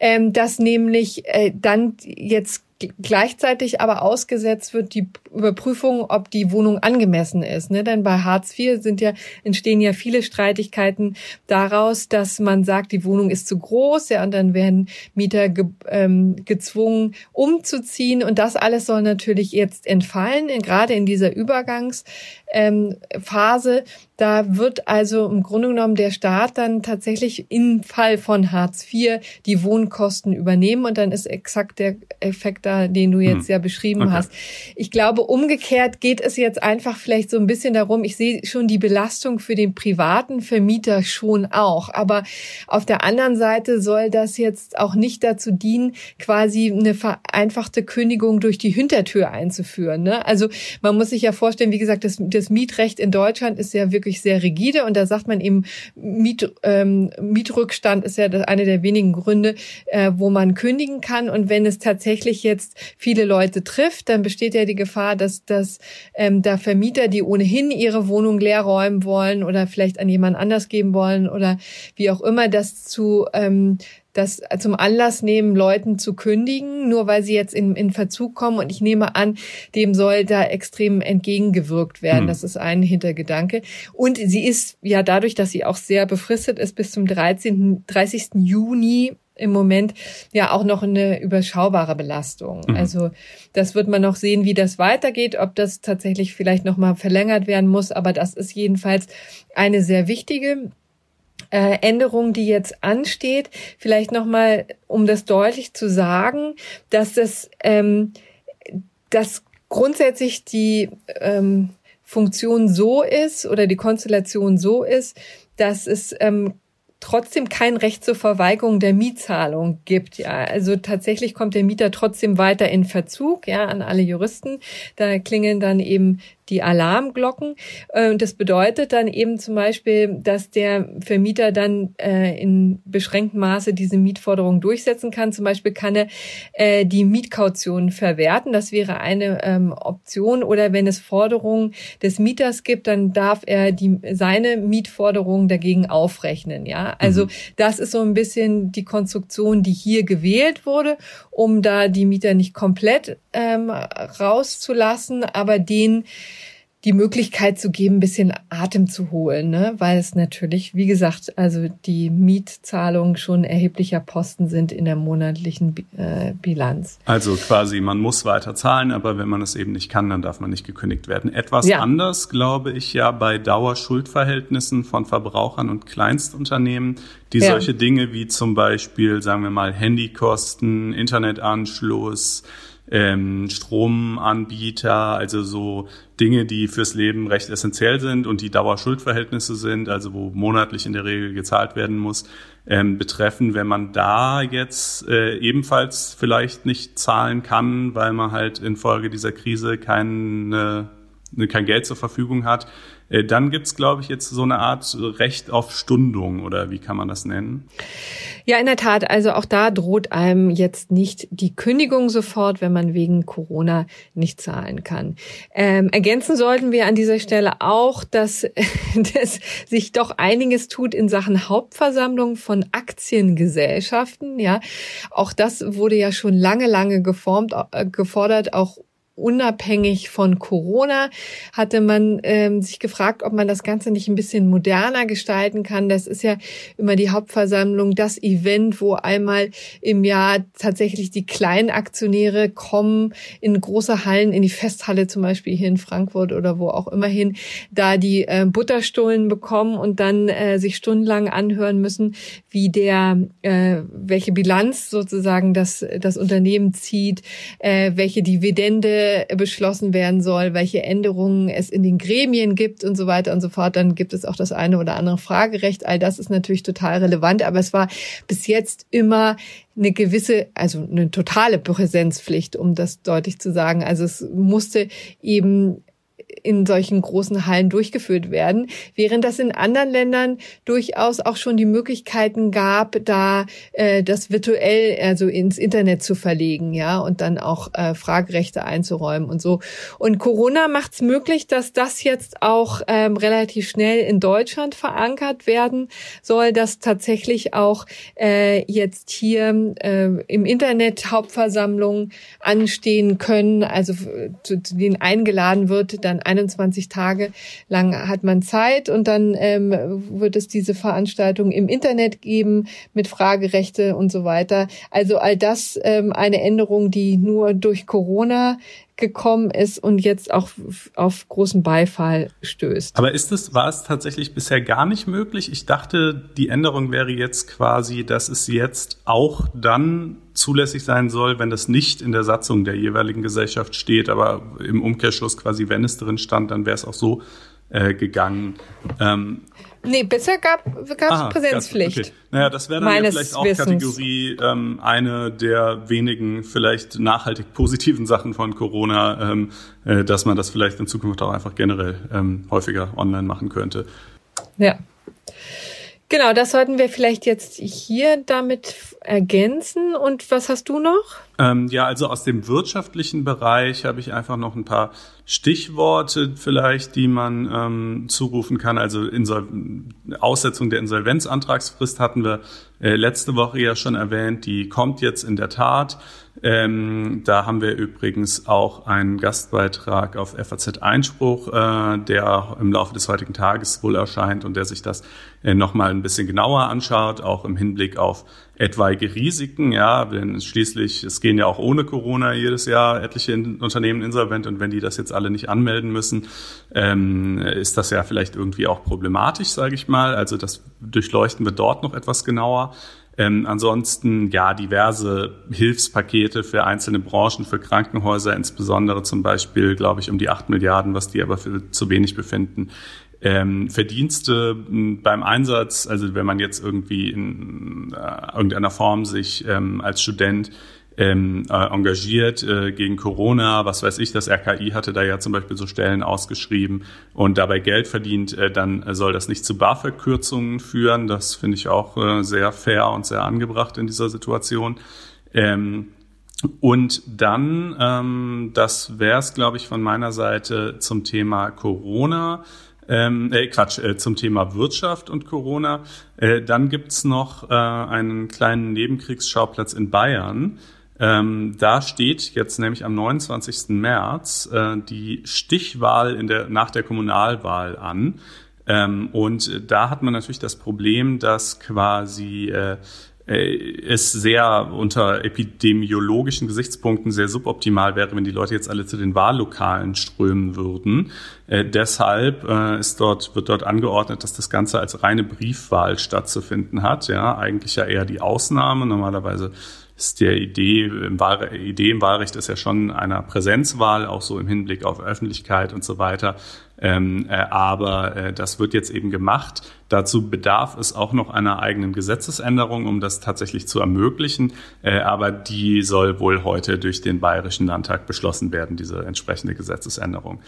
Speaker 3: ähm, dass nämlich äh, dann jetzt gleichzeitig aber ausgesetzt wird die Überprüfung, ob die Wohnung angemessen ist. Ne? Denn bei Hartz IV sind ja, entstehen ja viele Streitigkeiten daraus, dass man sagt, die Wohnung ist zu groß, ja, und dann werden Mieter ge, ähm, gezwungen, umzuziehen. Und das alles soll natürlich jetzt entfallen, gerade in dieser Übergangs ähm. Da wird also im Grunde genommen der Staat dann tatsächlich im Fall von Hartz IV die Wohnkosten übernehmen und dann ist exakt der Effekt da, den du jetzt hm. ja beschrieben okay. hast. Ich glaube, umgekehrt geht es jetzt einfach vielleicht so ein bisschen darum, ich sehe schon die Belastung für den privaten Vermieter schon auch, aber auf der anderen Seite soll das jetzt auch nicht dazu dienen, quasi eine vereinfachte Kündigung durch die Hintertür einzuführen. Ne? Also man muss sich ja vorstellen, wie gesagt, das das Mietrecht in Deutschland ist ja wirklich sehr rigide und da sagt man eben, Miet, ähm, Mietrückstand ist ja eine der wenigen Gründe, äh, wo man kündigen kann. Und wenn es tatsächlich jetzt viele Leute trifft, dann besteht ja die Gefahr, dass, dass ähm, da Vermieter, die ohnehin ihre Wohnung leer räumen wollen oder vielleicht an jemand anders geben wollen oder wie auch immer, das zu ähm, das zum Anlass nehmen, Leuten zu kündigen, nur weil sie jetzt in, in Verzug kommen. Und ich nehme an, dem soll da extrem entgegengewirkt werden. Mhm. Das ist ein Hintergedanke. Und sie ist ja dadurch, dass sie auch sehr befristet ist, bis zum 13., 30. Juni im Moment ja auch noch eine überschaubare Belastung. Mhm. Also das wird man noch sehen, wie das weitergeht, ob das tatsächlich vielleicht noch mal verlängert werden muss. Aber das ist jedenfalls eine sehr wichtige äh, Änderung, die jetzt ansteht, vielleicht nochmal, um das deutlich zu sagen, dass das, ähm, dass grundsätzlich die ähm, Funktion so ist oder die Konstellation so ist, dass es ähm, trotzdem kein Recht zur Verweigerung der Mietzahlung gibt. Ja, also tatsächlich kommt der Mieter trotzdem weiter in Verzug. Ja, an alle Juristen. Da klingeln dann eben die Alarmglocken. Äh, und das bedeutet dann eben zum Beispiel, dass der Vermieter dann äh, in beschränktem Maße diese Mietforderung durchsetzen kann. Zum Beispiel kann er äh, die Mietkaution verwerten. Das wäre eine ähm, Option. Oder wenn es Forderungen des Mieters gibt, dann darf er die, seine Mietforderung dagegen aufrechnen. Ja, also mhm. das ist so ein bisschen die Konstruktion, die hier gewählt wurde, um da die Mieter nicht komplett ähm, rauszulassen, aber den die Möglichkeit zu geben, ein bisschen Atem zu holen, ne? weil es natürlich, wie gesagt, also die Mietzahlungen schon erheblicher Posten sind in der monatlichen äh, Bilanz.
Speaker 2: Also quasi, man muss weiter zahlen, aber wenn man es eben nicht kann, dann darf man nicht gekündigt werden. Etwas ja. anders, glaube ich, ja bei Dauerschuldverhältnissen von Verbrauchern und Kleinstunternehmen, die ja. solche Dinge wie zum Beispiel, sagen wir mal, Handykosten, Internetanschluss, ähm, Stromanbieter, also so Dinge, die fürs Leben recht essentiell sind und die Dauerschuldverhältnisse sind, also wo monatlich in der Regel gezahlt werden muss, ähm, betreffen, wenn man da jetzt äh, ebenfalls vielleicht nicht zahlen kann, weil man halt infolge dieser Krise keine, kein Geld zur Verfügung hat, dann gibt's, glaube ich, jetzt so eine Art Recht auf Stundung oder wie kann man das nennen?
Speaker 3: Ja, in der Tat. Also auch da droht einem jetzt nicht die Kündigung sofort, wenn man wegen Corona nicht zahlen kann. Ähm, ergänzen sollten wir an dieser Stelle auch, dass, dass sich doch einiges tut in Sachen Hauptversammlung von Aktiengesellschaften. Ja, auch das wurde ja schon lange, lange geformt, äh, gefordert, auch unabhängig von Corona hatte man ähm, sich gefragt, ob man das Ganze nicht ein bisschen moderner gestalten kann. Das ist ja immer die Hauptversammlung, das Event, wo einmal im Jahr tatsächlich die kleinen Aktionäre kommen in große Hallen, in die Festhalle zum Beispiel hier in Frankfurt oder wo auch immer hin, da die äh, Butterstullen bekommen und dann äh, sich stundenlang anhören müssen, wie der, äh, welche Bilanz sozusagen das, das Unternehmen zieht, äh, welche Dividende beschlossen werden soll, welche Änderungen es in den Gremien gibt und so weiter und so fort. Dann gibt es auch das eine oder andere Fragerecht. All das ist natürlich total relevant, aber es war bis jetzt immer eine gewisse, also eine totale Präsenzpflicht, um das deutlich zu sagen. Also es musste eben in solchen großen Hallen durchgeführt werden, während das in anderen Ländern durchaus auch schon die Möglichkeiten gab, da äh, das virtuell, also ins Internet zu verlegen, ja, und dann auch äh, Fragerechte einzuräumen und so. Und Corona macht es möglich, dass das jetzt auch ähm, relativ schnell in Deutschland verankert werden soll, dass tatsächlich auch äh, jetzt hier äh, im Internet Hauptversammlungen anstehen können, also zu, zu denen eingeladen wird, dann 21 Tage lang hat man Zeit und dann ähm, wird es diese Veranstaltung im Internet geben mit Fragerechte und so weiter. Also all das ähm, eine Änderung, die nur durch Corona gekommen ist und jetzt auch auf großen Beifall stößt.
Speaker 2: Aber ist es, war es tatsächlich bisher gar nicht möglich? Ich dachte, die Änderung wäre jetzt quasi, dass es jetzt auch dann zulässig sein soll, wenn das nicht in der Satzung der jeweiligen Gesellschaft steht, aber im Umkehrschluss quasi, wenn es drin stand, dann wäre es auch so äh, gegangen.
Speaker 3: Ähm, nee, bisher gab es Präsenzpflicht. Okay.
Speaker 2: Naja, das wäre dann ja vielleicht auch Wissens. Kategorie ähm, eine der wenigen vielleicht nachhaltig positiven Sachen von Corona, ähm, äh, dass man das vielleicht in Zukunft auch einfach generell ähm, häufiger online machen könnte.
Speaker 3: Ja. Genau, das sollten wir vielleicht jetzt hier damit ergänzen. Und was hast du noch?
Speaker 2: Ähm, ja, also aus dem wirtschaftlichen Bereich habe ich einfach noch ein paar Stichworte vielleicht, die man ähm, zurufen kann. Also Insol Aussetzung der Insolvenzantragsfrist hatten wir äh, letzte Woche ja schon erwähnt. Die kommt jetzt in der Tat. Ähm, da haben wir übrigens auch einen Gastbeitrag auf FAZ Einspruch, äh, der im Laufe des heutigen Tages wohl erscheint und der sich das nochmal ein bisschen genauer anschaut, auch im Hinblick auf etwaige Risiken, ja, denn schließlich, es gehen ja auch ohne Corona jedes Jahr etliche Unternehmen insolvent und wenn die das jetzt alle nicht anmelden müssen, ähm, ist das ja vielleicht irgendwie auch problematisch, sage ich mal. Also das durchleuchten wir dort noch etwas genauer. Ähm, ansonsten ja diverse Hilfspakete für einzelne Branchen, für Krankenhäuser insbesondere zum Beispiel, glaube ich, um die acht Milliarden, was die aber für zu wenig befinden. Ähm, Verdienste beim Einsatz, also wenn man jetzt irgendwie in äh, irgendeiner Form sich ähm, als Student ähm, äh, engagiert äh, gegen Corona. Was weiß ich, das RKI hatte da ja zum Beispiel so Stellen ausgeschrieben und dabei Geld verdient, äh, dann soll das nicht zu BAföG-Kürzungen führen. Das finde ich auch äh, sehr fair und sehr angebracht in dieser Situation. Ähm, und dann, ähm, das wäre es, glaube ich, von meiner Seite zum Thema Corona. Ähm, äh, Quatsch, äh, zum Thema Wirtschaft und Corona. Äh, dann gibt's noch äh, einen kleinen Nebenkriegsschauplatz in Bayern Ähm, da steht jetzt nämlich am 29. März äh, die Stichwahl in der, nach der Kommunalwahl an. Ähm, und da hat man natürlich das Problem, dass quasi äh, äh, es sehr unter epidemiologischen Gesichtspunkten sehr suboptimal wäre, wenn die Leute jetzt alle zu den Wahllokalen strömen würden. Äh, deshalb äh, ist dort, wird dort angeordnet, dass das Ganze als reine Briefwahl stattzufinden hat. Ja, eigentlich ja eher die Ausnahme. Normalerweise ist der Idee im, Wahl, Idee im Wahlrecht ist ja schon einer Präsenzwahl, auch so im Hinblick auf Öffentlichkeit und so weiter. Ähm, äh, aber äh, das wird jetzt eben gemacht. Dazu bedarf es auch noch einer eigenen Gesetzesänderung, um das tatsächlich zu ermöglichen. Äh, aber die soll wohl heute durch den Bayerischen Landtag beschlossen werden, diese entsprechende Gesetzesänderung.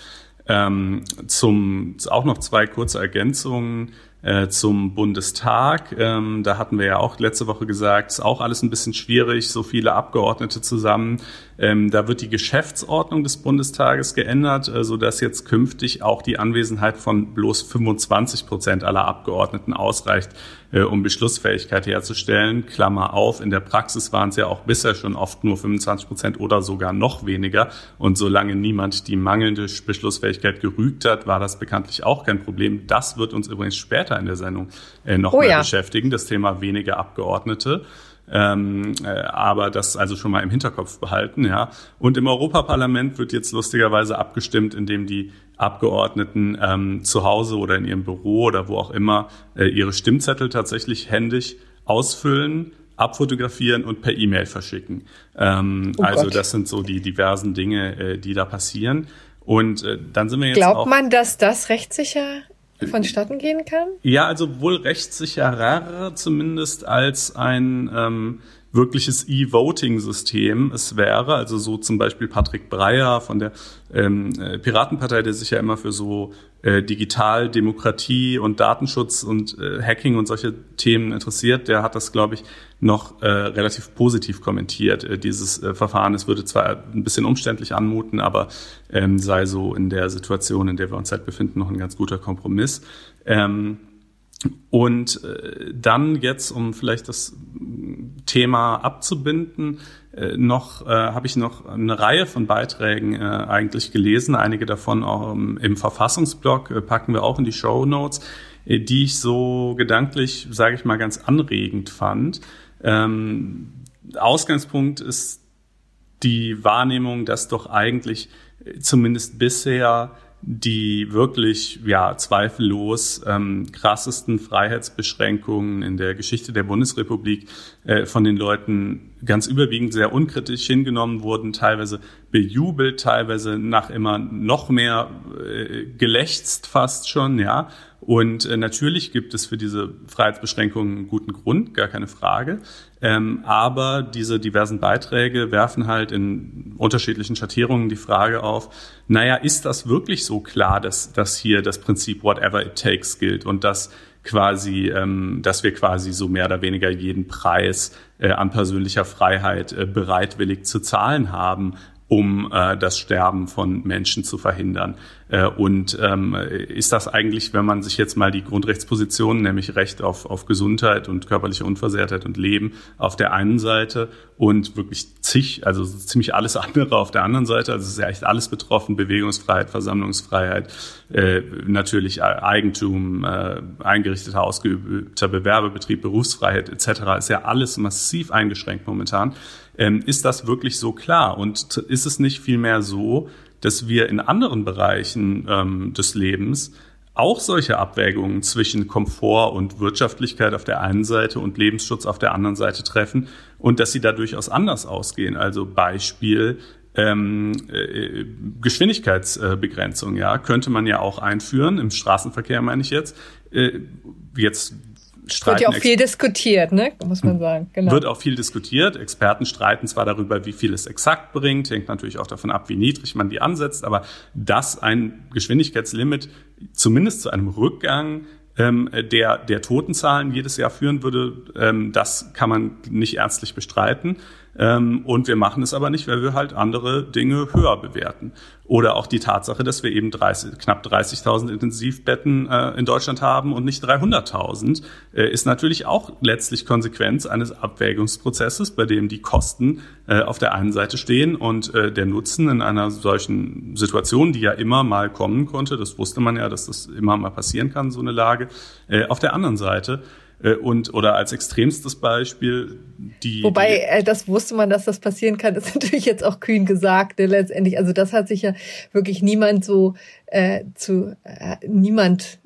Speaker 2: Ähm, zum, auch noch zwei kurze Ergänzungen äh, zum Bundestag. Ähm, da hatten wir ja auch letzte Woche gesagt, ist auch alles ein bisschen schwierig, so viele Abgeordnete zusammen. Ähm, da wird die Geschäftsordnung des Bundestages geändert, äh, so dass jetzt künftig auch die Anwesenheit von bloß 25 Prozent aller Abgeordneten ausreicht, um Beschlussfähigkeit herzustellen. Klammer auf, in der Praxis waren es ja auch bisher schon oft nur 25 Prozent oder sogar noch weniger. Und solange niemand die mangelnde Beschlussfähigkeit gerügt hat, war das bekanntlich auch kein Problem. Das wird uns übrigens später in der Sendung äh, noch oh, mehr ja. beschäftigen, das Thema weniger Abgeordnete. Ähm, äh, aber das also schon mal im Hinterkopf behalten, ja. Und im Europaparlament wird jetzt lustigerweise abgestimmt, indem die Abgeordneten ähm, zu Hause oder in ihrem Büro oder wo auch immer äh, ihre Stimmzettel tatsächlich händisch ausfüllen, abfotografieren und per E-Mail verschicken. Ähm, oh also das sind so die diversen Dinge, äh, die da passieren. Und äh, dann sind wir jetzt
Speaker 3: Glaubt
Speaker 2: auch,
Speaker 3: man, dass das rechtssicher vonstatten gehen kann?
Speaker 2: Ja, also wohl rechtssicherer zumindest als ein ähm, wirkliches E-Voting-System es wäre. Also so zum Beispiel Patrick Breyer von der ähm, äh, Piratenpartei, der sich ja immer für so äh, Digital, Demokratie und Datenschutz und äh, Hacking und solche Themen interessiert, der hat das, glaube ich, noch äh, relativ positiv kommentiert. Äh, dieses äh, Verfahren, es würde zwar ein bisschen umständlich anmuten, aber ähm, sei so in der Situation, in der wir uns halt befinden, noch ein ganz guter Kompromiss. Ähm, und äh, dann jetzt, um vielleicht das Thema abzubinden, äh, noch äh, habe ich noch eine Reihe von Beiträgen äh, eigentlich gelesen. Einige davon auch im, im Verfassungsblog äh, packen wir auch in die Show Notes, äh, die ich so gedanklich, sage ich mal, ganz anregend fand. Ähm, Ausgangspunkt ist die Wahrnehmung, dass doch eigentlich äh, zumindest bisher die wirklich ja zweifellos ähm, krassesten Freiheitsbeschränkungen in der Geschichte der Bundesrepublik äh, von den Leuten ganz überwiegend sehr unkritisch hingenommen wurden, teilweise bejubelt, teilweise nach immer noch mehr äh, gelächzt fast schon, ja. Und äh, natürlich gibt es für diese Freiheitsbeschränkungen einen guten Grund, gar keine Frage. Ähm, aber diese diversen Beiträge werfen halt in unterschiedlichen Schattierungen die Frage auf, naja, ist das wirklich so klar, dass, dass hier das Prinzip whatever it takes gilt und dass quasi, ähm, dass wir quasi so mehr oder weniger jeden Preis äh, an persönlicher Freiheit äh, bereitwillig zu zahlen haben, um äh, das Sterben von Menschen zu verhindern. Äh, und ähm, ist das eigentlich, wenn man sich jetzt mal die Grundrechtspositionen, nämlich Recht auf, auf Gesundheit und körperliche Unversehrtheit und Leben auf der einen Seite und wirklich zig, also ziemlich alles andere auf der anderen Seite, also es ist ja echt alles betroffen, Bewegungsfreiheit, Versammlungsfreiheit, äh, natürlich Eigentum, äh, eingerichteter, ausgeübter Bewerbebetrieb, Berufsfreiheit etc., ist ja alles massiv eingeschränkt momentan. Ähm, ist das wirklich so klar? Und ist es nicht vielmehr so, dass wir in anderen Bereichen ähm, des Lebens auch solche Abwägungen zwischen Komfort und Wirtschaftlichkeit auf der einen Seite und Lebensschutz auf der anderen Seite treffen und dass sie da durchaus anders ausgehen. Also Beispiel ähm, äh, Geschwindigkeitsbegrenzung, ja, könnte man ja auch einführen im Straßenverkehr, meine ich jetzt. Äh, jetzt
Speaker 3: streiten. Wird ja auch viel diskutiert, ne? muss man sagen.
Speaker 2: Genau. Wird auch viel diskutiert. Experten streiten zwar darüber, wie viel es exakt bringt, hängt natürlich auch davon ab, wie niedrig man die ansetzt, aber dass ein Geschwindigkeitslimit zumindest zu einem Rückgang ähm, der, der Totenzahlen jedes Jahr führen würde, ähm, das kann man nicht ernstlich bestreiten. Ähm, und wir machen es aber nicht, weil wir halt andere Dinge höher bewerten. Oder auch die Tatsache, dass wir eben 30, knapp 30.000 Intensivbetten äh, in Deutschland haben und nicht 300.000, äh, ist natürlich auch letztlich Konsequenz eines Abwägungsprozesses, bei dem die Kosten äh, auf der einen Seite stehen und der Nutzen in einer solchen Situation, die ja immer mal kommen konnte, das wusste man ja, dass das immer mal passieren kann, so eine Lage, auf der anderen Seite und oder als extremstes Beispiel die.
Speaker 3: Wobei, äh, das wusste man, dass das passieren kann, ist natürlich jetzt auch kühn gesagt, ne, letztendlich. Also das hat sich ja wirklich niemand so äh, zu äh, niemand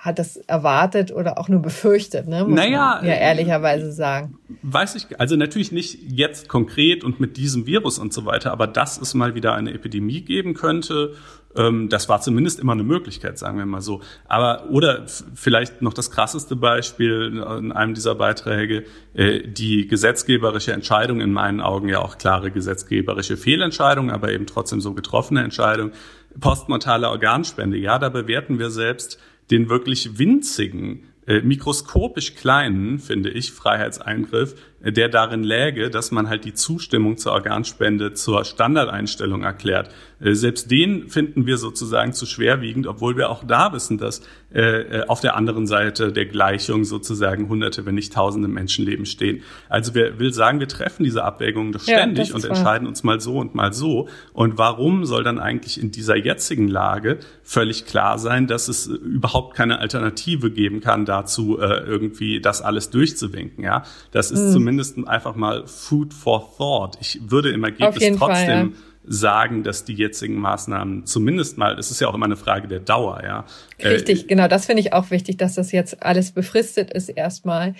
Speaker 3: hat das erwartet oder auch nur befürchtet, ne? Muss
Speaker 2: naja,
Speaker 3: ja ehrlicherweise sagen.
Speaker 2: Weiß ich, also natürlich nicht jetzt konkret und mit diesem Virus und so weiter, aber dass es mal wieder eine Epidemie geben könnte, das war zumindest immer eine Möglichkeit, sagen wir mal so. Aber oder vielleicht noch das krasseste Beispiel in einem dieser Beiträge, äh, die gesetzgeberische Entscheidung, in meinen Augen ja auch klare gesetzgeberische Fehlentscheidung, aber eben trotzdem so getroffene Entscheidung, postmortale Organspende. Ja, da bewerten wir selbst den wirklich winzigen, äh, mikroskopisch kleinen, finde ich, Freiheitseingriff der darin läge, dass man halt die Zustimmung zur Organspende zur Standardeinstellung erklärt. Äh, selbst den finden wir sozusagen zu schwerwiegend, obwohl wir auch da wissen, dass äh, äh, auf der anderen Seite der Gleichung sozusagen hunderte, wenn nicht tausende Menschenleben stehen. Also wir will sagen, wir treffen diese Abwägungen doch ständig ja, und entscheiden uns mal so und mal so. Und warum soll dann eigentlich in dieser jetzigen Lage völlig klar sein, dass es überhaupt keine Alternative geben kann dazu, irgendwie das alles durchzuwinken? Ja, das ist mhm zumindest einfach mal Food for Thought. Ich würde im Ergebnis trotzdem Fall, ja. sagen, dass die jetzigen Maßnahmen zumindest mal, es ist ja auch immer eine Frage der Dauer, ja.
Speaker 3: Äh, Richtig, äh, genau, das finde ich auch wichtig, dass das jetzt alles befristet ist erstmal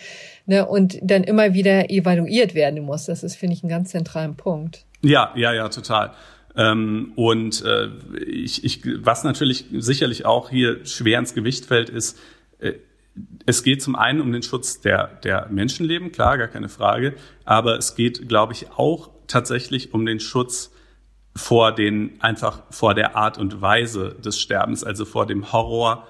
Speaker 3: ne, und dann immer wieder evaluiert werden muss. Das ist, finde ich, ein ganz zentralen Punkt.
Speaker 2: Ja, ja, ja, total. Ähm, und äh, ich, ich, was natürlich sicherlich auch hier schwer ins Gewicht fällt, ist, äh, es geht zum einen um den Schutz der, der Menschenleben, klar, gar keine Frage. Aber es geht, glaube ich, auch tatsächlich um den Schutz vor den, einfach vor der Art und Weise des Sterbens, also vor dem Horror,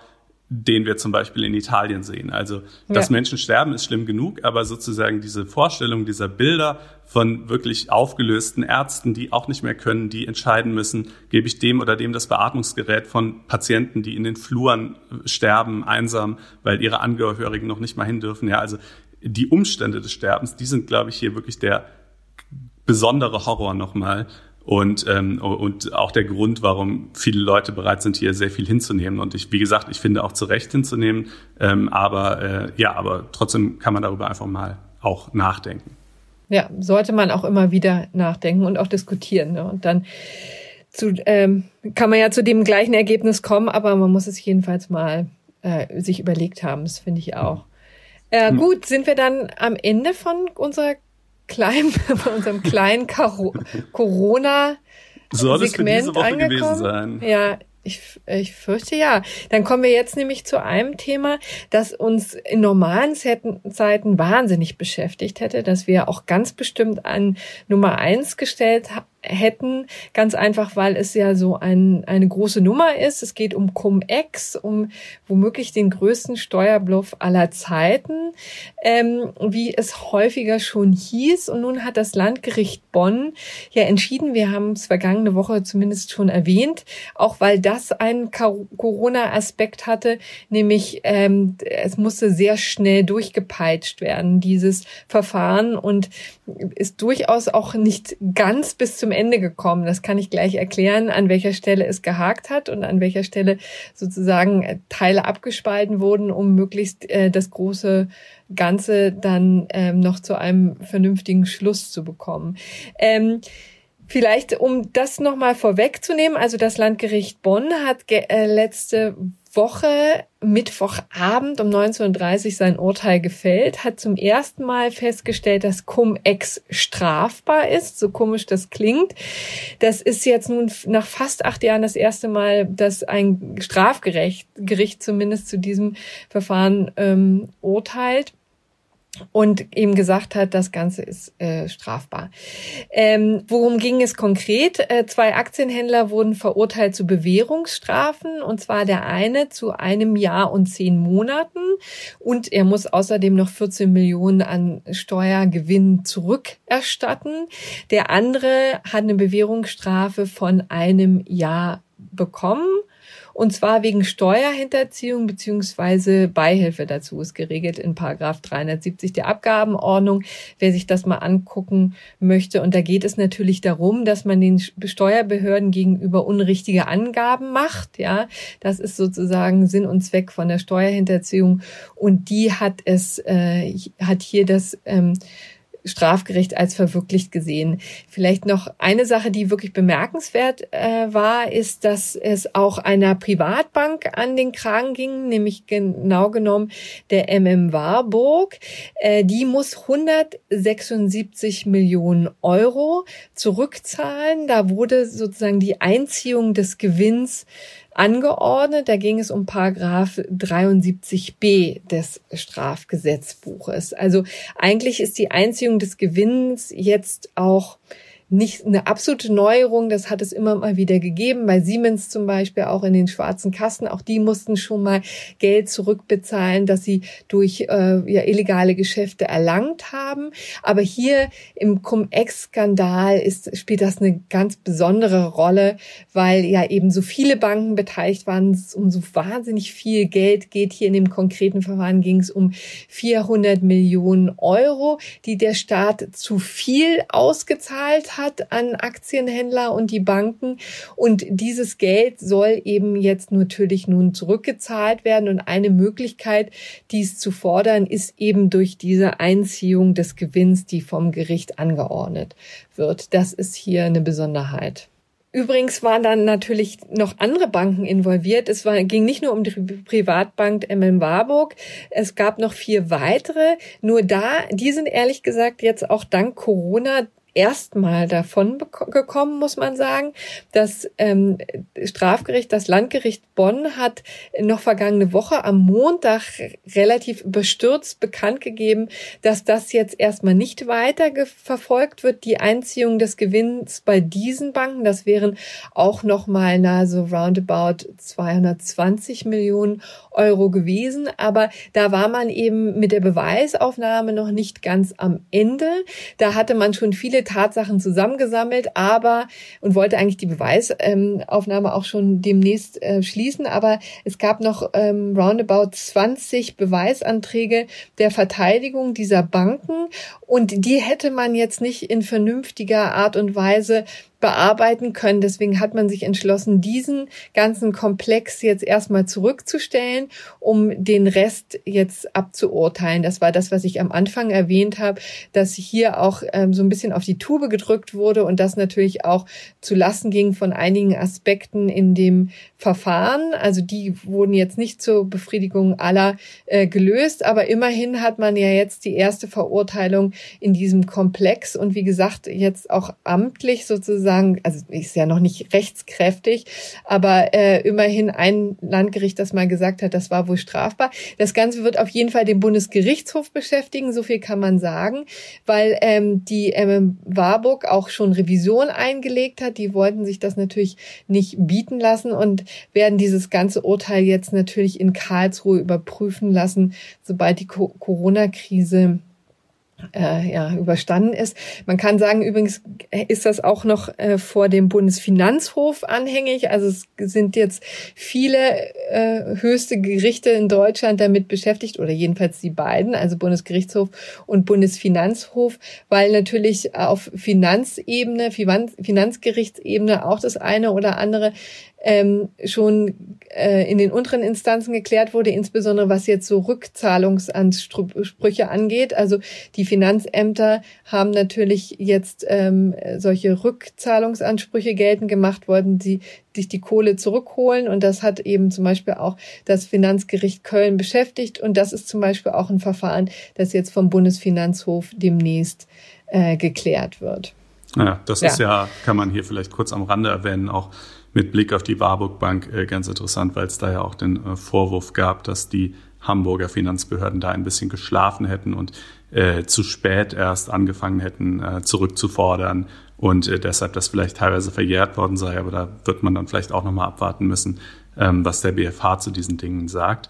Speaker 2: den wir zum Beispiel in Italien sehen. Also, dass ja. Menschen sterben, ist schlimm genug, aber sozusagen diese Vorstellung dieser Bilder von wirklich aufgelösten Ärzten, die auch nicht mehr können, die entscheiden müssen, gebe ich dem oder dem das Beatmungsgerät von Patienten, die in den Fluren sterben, einsam, weil ihre Angehörigen noch nicht mal hin dürfen. Ja, also die Umstände des Sterbens, die sind, glaube ich, hier wirklich der besondere Horror nochmal. Und, ähm, und auch der Grund, warum viele Leute bereit sind, hier sehr viel hinzunehmen. Und ich, wie gesagt, ich finde auch zu Recht hinzunehmen. Ähm, aber äh, ja, aber trotzdem kann man darüber einfach mal auch nachdenken.
Speaker 3: Ja, sollte man auch immer wieder nachdenken und auch diskutieren. Ne? Und dann zu, ähm, kann man ja zu dem gleichen Ergebnis kommen, aber man muss es jedenfalls mal äh, sich überlegt haben. Das finde ich auch. Äh, hm. Gut, sind wir dann am Ende von unserer kleinen, bei unserem kleinen Corona Soll es für diese Woche angekommen. gewesen sein? Ja, ich, ich fürchte ja. Dann kommen wir jetzt nämlich zu einem Thema, das uns in normalen Zeiten wahnsinnig beschäftigt hätte, das wir auch ganz bestimmt an Nummer eins gestellt hätten, ganz einfach, weil es ja so ein, eine große Nummer ist. Es geht um Cum-Ex, um womöglich den größten Steuerbluff aller Zeiten, ähm, wie es häufiger schon hieß. Und nun hat das Landgericht Bonn ja entschieden, wir haben es vergangene Woche zumindest schon erwähnt, auch weil das einen Corona-Aspekt hatte, nämlich ähm, es musste sehr schnell durchgepeitscht werden, dieses Verfahren, und ist durchaus auch nicht ganz bis zum Ende gekommen. Das kann ich gleich erklären, an welcher Stelle es gehakt hat und an welcher Stelle sozusagen äh, Teile abgespalten wurden, um möglichst äh, das große Ganze dann ähm, noch zu einem vernünftigen Schluss zu bekommen. Ähm, Vielleicht, um das nochmal vorwegzunehmen, also das Landgericht Bonn hat äh, letzte Woche, Mittwochabend um 19.30 Uhr sein Urteil gefällt, hat zum ersten Mal festgestellt, dass Cum-Ex strafbar ist, so komisch das klingt. Das ist jetzt nun nach fast acht Jahren das erste Mal, dass ein Strafgericht Gericht zumindest zu diesem Verfahren ähm, urteilt. Und ihm gesagt hat, das Ganze ist äh, strafbar. Ähm, worum ging es konkret? Äh, zwei Aktienhändler wurden verurteilt zu Bewährungsstrafen und zwar der eine zu einem Jahr und zehn Monaten und er muss außerdem noch 14 Millionen an Steuergewinn zurückerstatten. Der andere hat eine Bewährungsstrafe von einem Jahr bekommen und zwar wegen Steuerhinterziehung beziehungsweise Beihilfe dazu ist geregelt in Paragraph 370 der Abgabenordnung. Wer sich das mal angucken möchte. Und da geht es natürlich darum, dass man den Steuerbehörden gegenüber unrichtige Angaben macht. Ja, das ist sozusagen Sinn und Zweck von der Steuerhinterziehung. Und die hat es, äh, hat hier das, ähm, Strafgericht als verwirklicht gesehen. Vielleicht noch eine Sache, die wirklich bemerkenswert äh, war, ist, dass es auch einer Privatbank an den Kragen ging, nämlich genau genommen der MM Warburg. Äh, die muss 176 Millionen Euro zurückzahlen. Da wurde sozusagen die Einziehung des Gewinns angeordnet. Da ging es um Paragraph 73b des Strafgesetzbuches. Also eigentlich ist die Einziehung des Gewinns jetzt auch nicht eine absolute Neuerung, das hat es immer mal wieder gegeben, bei Siemens zum Beispiel auch in den schwarzen Kassen, auch die mussten schon mal Geld zurückbezahlen, das sie durch äh, ja, illegale Geschäfte erlangt haben. Aber hier im Cum-Ex-Skandal spielt das eine ganz besondere Rolle, weil ja eben so viele Banken beteiligt waren, es um so wahnsinnig viel Geld geht. Hier in dem konkreten Verfahren ging es um 400 Millionen Euro, die der Staat zu viel ausgezahlt hat an Aktienhändler und die Banken. Und dieses Geld soll eben jetzt natürlich nun zurückgezahlt werden. Und eine Möglichkeit, dies zu fordern, ist eben durch diese Einziehung des Gewinns, die vom Gericht angeordnet wird. Das ist hier eine Besonderheit. Übrigens waren dann natürlich noch andere Banken involviert. Es war, ging nicht nur um die Privatbank MM Warburg. Es gab noch vier weitere. Nur da, die sind ehrlich gesagt jetzt auch dank Corona erstmal davon gekommen, muss man sagen. Das ähm, Strafgericht, das Landgericht Bonn hat noch vergangene Woche am Montag relativ überstürzt bekannt gegeben, dass das jetzt erstmal nicht weiter verfolgt wird, die Einziehung des Gewinns bei diesen Banken. Das wären auch nochmal na so roundabout 220 Millionen Euro gewesen. Aber da war man eben mit der Beweisaufnahme noch nicht ganz am Ende. Da hatte man schon viele Tatsachen zusammengesammelt, aber und wollte eigentlich die Beweisaufnahme auch schon demnächst äh, schließen, aber es gab noch ähm, roundabout 20 Beweisanträge der Verteidigung dieser Banken. Und die hätte man jetzt nicht in vernünftiger Art und Weise bearbeiten können. Deswegen hat man sich entschlossen, diesen ganzen Komplex jetzt erstmal zurückzustellen, um den Rest jetzt abzuurteilen. Das war das, was ich am Anfang erwähnt habe, dass hier auch ähm, so ein bisschen auf die Tube gedrückt wurde und das natürlich auch zu Lasten ging von einigen Aspekten in dem Verfahren. Also die wurden jetzt nicht zur Befriedigung aller äh, gelöst, aber immerhin hat man ja jetzt die erste Verurteilung in diesem Komplex und wie gesagt, jetzt auch amtlich sozusagen sagen, also ist ja noch nicht rechtskräftig, aber äh, immerhin ein Landgericht, das mal gesagt hat, das war wohl strafbar. Das Ganze wird auf jeden Fall den Bundesgerichtshof beschäftigen, so viel kann man sagen, weil ähm, die MM Warburg auch schon Revision eingelegt hat. Die wollten sich das natürlich nicht bieten lassen und werden dieses ganze Urteil jetzt natürlich in Karlsruhe überprüfen lassen, sobald die Corona-Krise äh, ja, überstanden ist. Man kann sagen, übrigens ist das auch noch äh, vor dem Bundesfinanzhof anhängig. Also es sind jetzt viele äh, höchste Gerichte in Deutschland damit beschäftigt oder jedenfalls die beiden, also Bundesgerichtshof und Bundesfinanzhof, weil natürlich auf Finanzebene, Finanzgerichtsebene auch das eine oder andere ähm, schon äh, in den unteren Instanzen geklärt wurde, insbesondere was jetzt so Rückzahlungsansprüche angeht. Also die Finanzämter haben natürlich jetzt ähm, solche Rückzahlungsansprüche geltend gemacht, wollten sie sich die Kohle zurückholen und das hat eben zum Beispiel auch das Finanzgericht Köln beschäftigt und das ist zum Beispiel auch ein Verfahren, das jetzt vom Bundesfinanzhof demnächst äh, geklärt wird.
Speaker 2: Ja, das ja. ist ja, kann man hier vielleicht kurz am Rande erwähnen, auch mit Blick auf die Warburg Bank äh, ganz interessant, weil es da ja auch den äh, Vorwurf gab, dass die Hamburger Finanzbehörden da ein bisschen geschlafen hätten und äh, zu spät erst angefangen hätten, äh, zurückzufordern und äh, deshalb das vielleicht teilweise verjährt worden sei. Aber da wird man dann vielleicht auch nochmal abwarten müssen, ähm, was der BFH zu diesen Dingen sagt.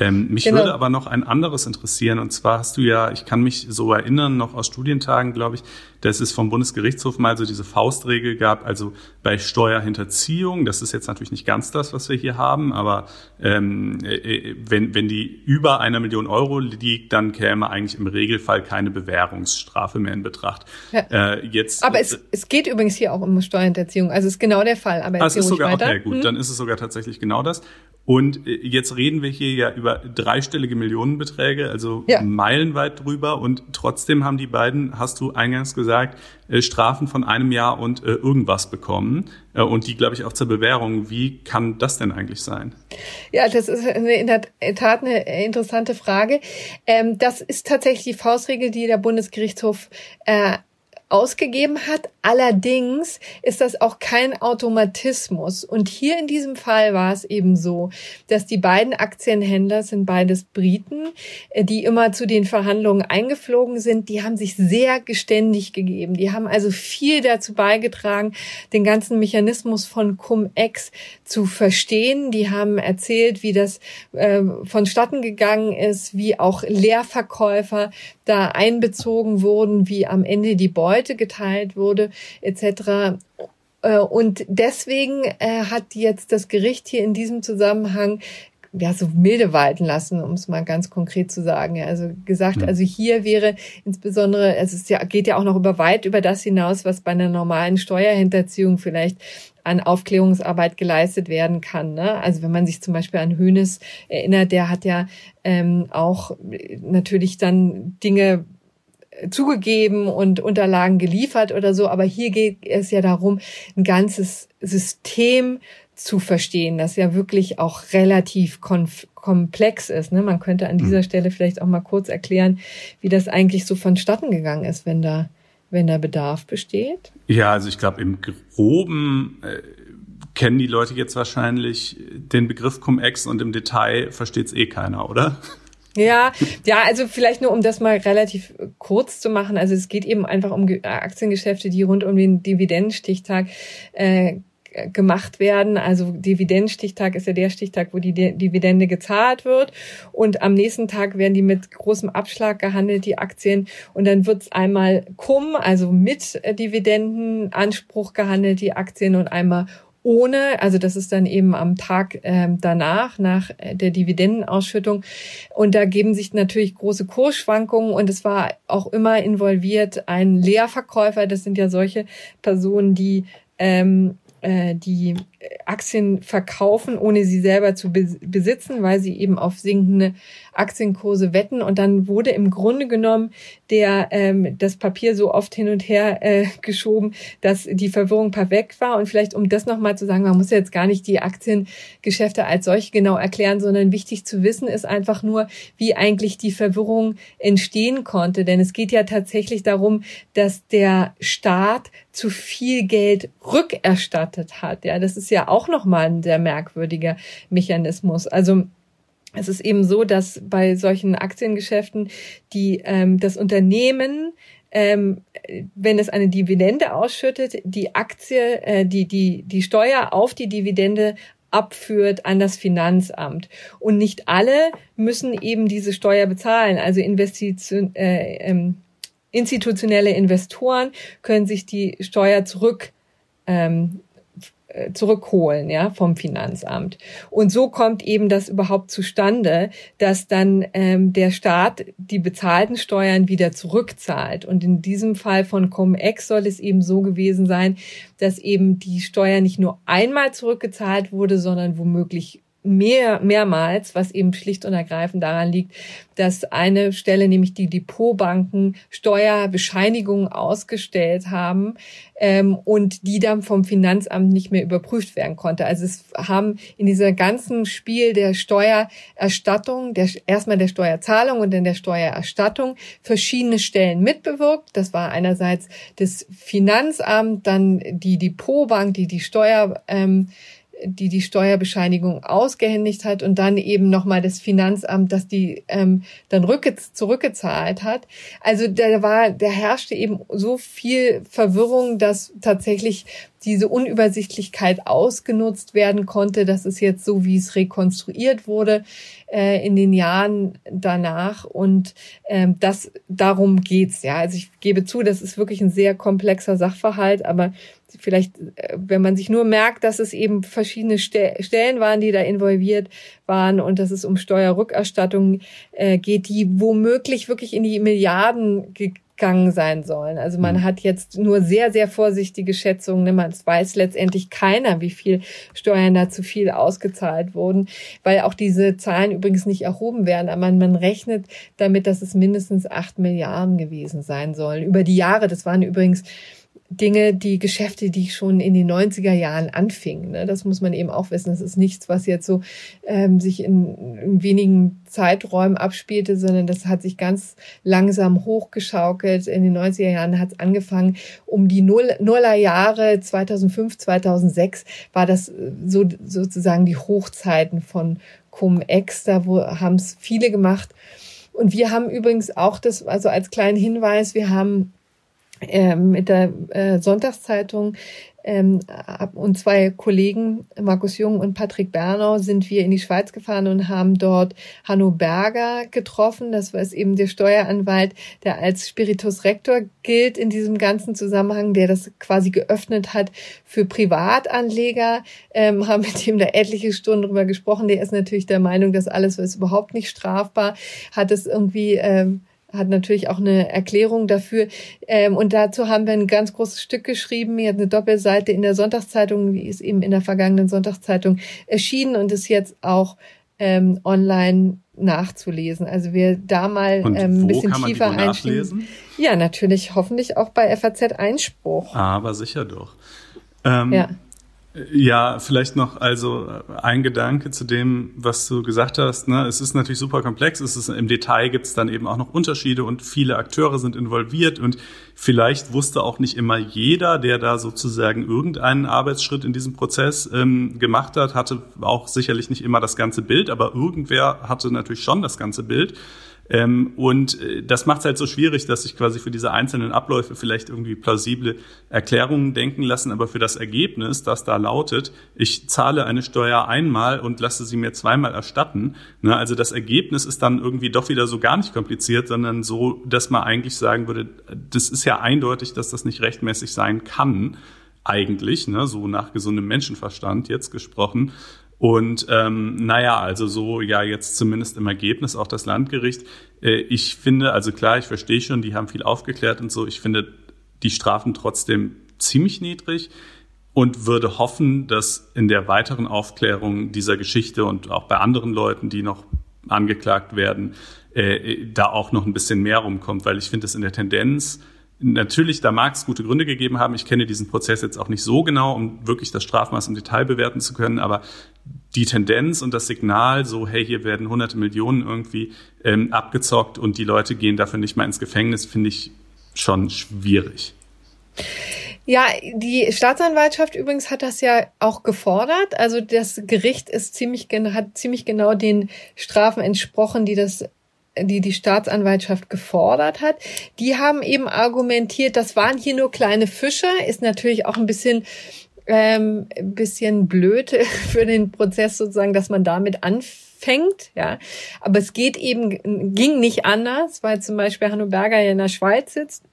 Speaker 2: Ähm, mich genau. würde aber noch ein anderes interessieren. Und zwar hast du ja, ich kann mich so erinnern, noch aus Studientagen, glaube ich, dass es vom Bundesgerichtshof mal so diese Faustregel gab, also bei Steuerhinterziehung, das ist jetzt natürlich nicht ganz das, was wir hier haben, aber ähm, äh, äh, wenn, wenn die über einer Million Euro liegt, dann käme eigentlich im Regelfall keine Bewährungsstrafe mehr in Betracht.
Speaker 3: Ja. Äh, jetzt, aber es, es geht übrigens hier auch um Steuerhinterziehung, also ist genau der Fall. Aber
Speaker 2: es ist sogar weiter. okay, gut, hm? dann ist es sogar tatsächlich genau das. Und äh, jetzt reden wir hier ja über dreistellige Millionenbeträge, also ja. meilenweit drüber. Und trotzdem haben die beiden, hast du eingangs gesagt, äh, Strafen von einem Jahr und äh, irgendwas bekommen. Und die, glaube ich, auch zur Bewährung. Wie kann das denn eigentlich sein?
Speaker 3: Ja, das ist in der Tat eine interessante Frage. Ähm, das ist tatsächlich die Faustregel, die der Bundesgerichtshof ausgegeben hat. Allerdings ist das auch kein Automatismus. Und hier in diesem Fall war es eben so, dass die beiden Aktienhändler sind beides Briten, äh, die immer zu den Verhandlungen eingeflogen sind. Die haben sich sehr geständig gegeben. Die haben also viel dazu beigetragen, den ganzen Mechanismus von Cum-Ex zu verstehen. Die haben erzählt, wie das äh, vonstatten gegangen ist, wie auch Leerverkäufer da einbezogen wurden, wie am Ende die Beute geteilt wurde, etc. Äh, und deswegen äh, hat jetzt das Gericht hier in diesem Zusammenhang ja, so milde walten lassen, um es mal ganz konkret zu sagen. Also gesagt, also hier wäre insbesondere, es ist ja, geht ja auch noch über weit über das hinaus, was bei einer normalen Steuerhinterziehung vielleicht an Aufklärungsarbeit geleistet werden kann. Ne? Also wenn man sich zum Beispiel an Hönes erinnert, der hat ja ähm, auch natürlich dann Dinge zugegeben und Unterlagen geliefert oder so, aber hier geht es ja darum, ein ganzes System zu verstehen, das ja wirklich auch relativ komplex ist. Ne? Man könnte an dieser mhm. Stelle vielleicht auch mal kurz erklären, wie das eigentlich so vonstatten gegangen ist, wenn da, wenn da Bedarf besteht.
Speaker 2: Ja, also ich glaube, im Groben äh, kennen die Leute jetzt wahrscheinlich den Begriff Cum-Ex und im Detail versteht es eh keiner, oder?
Speaker 3: Ja, ja, also vielleicht nur um das mal relativ kurz zu machen. Also es geht eben einfach um Aktiengeschäfte, die rund um den Dividendenstichtag äh, gemacht werden. Also Dividendenstichtag ist ja der Stichtag, wo die Dividende gezahlt wird. Und am nächsten Tag werden die mit großem Abschlag gehandelt, die Aktien. Und dann wird es einmal cum, also mit Dividendenanspruch gehandelt, die Aktien, und einmal ohne, also das ist dann eben am Tag ähm, danach, nach äh, der Dividendenausschüttung. Und da geben sich natürlich große Kursschwankungen und es war auch immer involviert ein Leerverkäufer. Das sind ja solche Personen, die ähm, äh, die Aktien verkaufen, ohne sie selber zu besitzen, weil sie eben auf sinkende Aktienkurse wetten. Und dann wurde im Grunde genommen der ähm, das Papier so oft hin und her äh, geschoben, dass die Verwirrung perfekt war. Und vielleicht, um das nochmal zu sagen, man muss jetzt gar nicht die Aktiengeschäfte als solche genau erklären, sondern wichtig zu wissen ist einfach nur, wie eigentlich die Verwirrung entstehen konnte. Denn es geht ja tatsächlich darum, dass der Staat zu viel Geld rückerstattet hat. Ja, das ist ja auch nochmal ein sehr merkwürdiger Mechanismus. Also es ist eben so, dass bei solchen Aktiengeschäften die ähm, das Unternehmen ähm, wenn es eine Dividende ausschüttet, die Aktie, äh, die, die, die Steuer auf die Dividende abführt an das Finanzamt. Und nicht alle müssen eben diese Steuer bezahlen. Also Investition, äh, ähm, institutionelle Investoren können sich die Steuer zurück ähm, äh, zurückholen, ja, vom Finanzamt. Und so kommt eben das überhaupt zustande, dass dann ähm, der Staat die bezahlten Steuern wieder zurückzahlt. Und in diesem Fall von Cum-Ex soll es eben so gewesen sein, dass eben die Steuer nicht nur einmal zurückgezahlt wurde, sondern womöglich mehr, mehrmals, was eben schlicht und ergreifend daran liegt, dass eine Stelle, nämlich die Depotbanken, Steuerbescheinigungen ausgestellt haben ähm, und die dann vom Finanzamt nicht mehr überprüft werden konnte. Also es haben in dieser ganzen Spiel der Steuererstattung, der, erstmal der Steuerzahlung und dann der Steuererstattung verschiedene Stellen mitbewirkt. Das war einerseits das Finanzamt, dann die Depotbank, die die Steuer ähm, die die Steuerbescheinigung ausgehändigt hat und dann eben nochmal das Finanzamt, das die ähm, dann rückge zurückgezahlt hat. Also da war, da herrschte eben so viel Verwirrung, dass tatsächlich diese Unübersichtlichkeit ausgenutzt werden konnte. Das ist jetzt so, wie es rekonstruiert wurde äh, in den Jahren danach. Und ähm, das darum geht's. Ja, also ich gebe zu, das ist wirklich ein sehr komplexer Sachverhalt, aber vielleicht, äh, wenn man sich nur merkt, dass es eben verschiedene Stellen waren, die da involviert waren und dass es um Steuerrückerstattung äh, geht, die womöglich wirklich in die Milliarden gegangen sein sollen. Also man mhm. hat jetzt nur sehr, sehr vorsichtige Schätzungen. Ne? Man weiß letztendlich keiner, wie viel Steuern da zu viel ausgezahlt wurden, weil auch diese Zahlen übrigens nicht erhoben werden. Aber man, man rechnet damit, dass es mindestens acht Milliarden gewesen sein sollen. Über die Jahre, das waren übrigens Dinge, die Geschäfte, die schon in den 90er Jahren anfingen. Ne? Das muss man eben auch wissen. Das ist nichts, was jetzt so ähm, sich in, in wenigen Zeiträumen abspielte, sondern das hat sich ganz langsam hochgeschaukelt. In den 90er Jahren hat es angefangen. Um die Null, Nullerjahre 2005, 2006 war das äh, so sozusagen die Hochzeiten von Cum-Ex. Da haben es viele gemacht. Und wir haben übrigens auch das, also als kleinen Hinweis, wir haben äh, mit der äh, Sonntagszeitung ähm, und zwei Kollegen, Markus Jung und Patrick Bernau, sind wir in die Schweiz gefahren und haben dort Hanno Berger getroffen. Das war eben der Steueranwalt, der als Spiritus Rector gilt in diesem ganzen Zusammenhang, der das quasi geöffnet hat für Privatanleger. Ähm, haben mit dem da etliche Stunden drüber gesprochen. Der ist natürlich der Meinung, dass alles ist überhaupt nicht strafbar, hat es irgendwie ähm, hat natürlich auch eine Erklärung dafür. Ähm, und dazu haben wir ein ganz großes Stück geschrieben. Hier hat eine Doppelseite in der Sonntagszeitung, die ist eben in der vergangenen Sonntagszeitung erschienen und ist jetzt auch ähm, online nachzulesen. Also wir da mal ähm, ein bisschen tiefer einsteigen. Ja, natürlich, hoffentlich auch bei FAZ Einspruch.
Speaker 2: Aber sicher doch. Ähm, ja. Ja, vielleicht noch also ein Gedanke zu dem, was du gesagt hast. Ne? Es ist natürlich super komplex. Es ist, Im Detail gibt es dann eben auch noch Unterschiede und viele Akteure sind involviert und vielleicht wusste auch nicht immer jeder, der da sozusagen irgendeinen Arbeitsschritt in diesem Prozess ähm, gemacht hat, hatte auch sicherlich nicht immer das ganze Bild, aber irgendwer hatte natürlich schon das ganze Bild. Ähm, und äh, das macht es halt so schwierig, dass sich quasi für diese einzelnen Abläufe vielleicht irgendwie plausible Erklärungen denken lassen, aber für das Ergebnis, das da lautet, ich zahle eine Steuer einmal und lasse sie mir zweimal erstatten. Ne? Also das Ergebnis ist dann irgendwie doch wieder so gar nicht kompliziert, sondern so, dass man eigentlich sagen würde, das ist ja eindeutig, dass das nicht rechtmäßig sein kann eigentlich, ne, so nach gesundem Menschenverstand jetzt gesprochen. Und ähm, naja, also so ja jetzt zumindest im Ergebnis auch das Landgericht. Äh, ich finde, also klar, ich verstehe schon, die haben viel aufgeklärt und so. Ich finde die Strafen trotzdem ziemlich niedrig und würde hoffen, dass in der weiteren Aufklärung dieser Geschichte und auch bei anderen Leuten, die noch angeklagt werden, äh, da auch noch ein bisschen mehr rumkommt, weil ich finde es in der Tendenz Natürlich, da mag es gute Gründe gegeben haben. Ich kenne diesen Prozess jetzt auch nicht so genau, um wirklich das Strafmaß im Detail bewerten zu können, aber die Tendenz und das Signal, so hey, hier werden hunderte Millionen irgendwie ähm, abgezockt und die Leute gehen dafür nicht mal ins Gefängnis, finde ich schon schwierig.
Speaker 3: Ja, die Staatsanwaltschaft übrigens hat das ja auch gefordert. Also das Gericht ist ziemlich hat ziemlich genau den Strafen entsprochen, die das die die Staatsanwaltschaft gefordert hat, die haben eben argumentiert, das waren hier nur kleine Fische, ist natürlich auch ein bisschen ähm, bisschen blöd für den Prozess sozusagen, dass man damit anfängt, ja. Aber es geht eben, ging nicht anders, weil zum Beispiel Hanno Berger ja in der Schweiz sitzt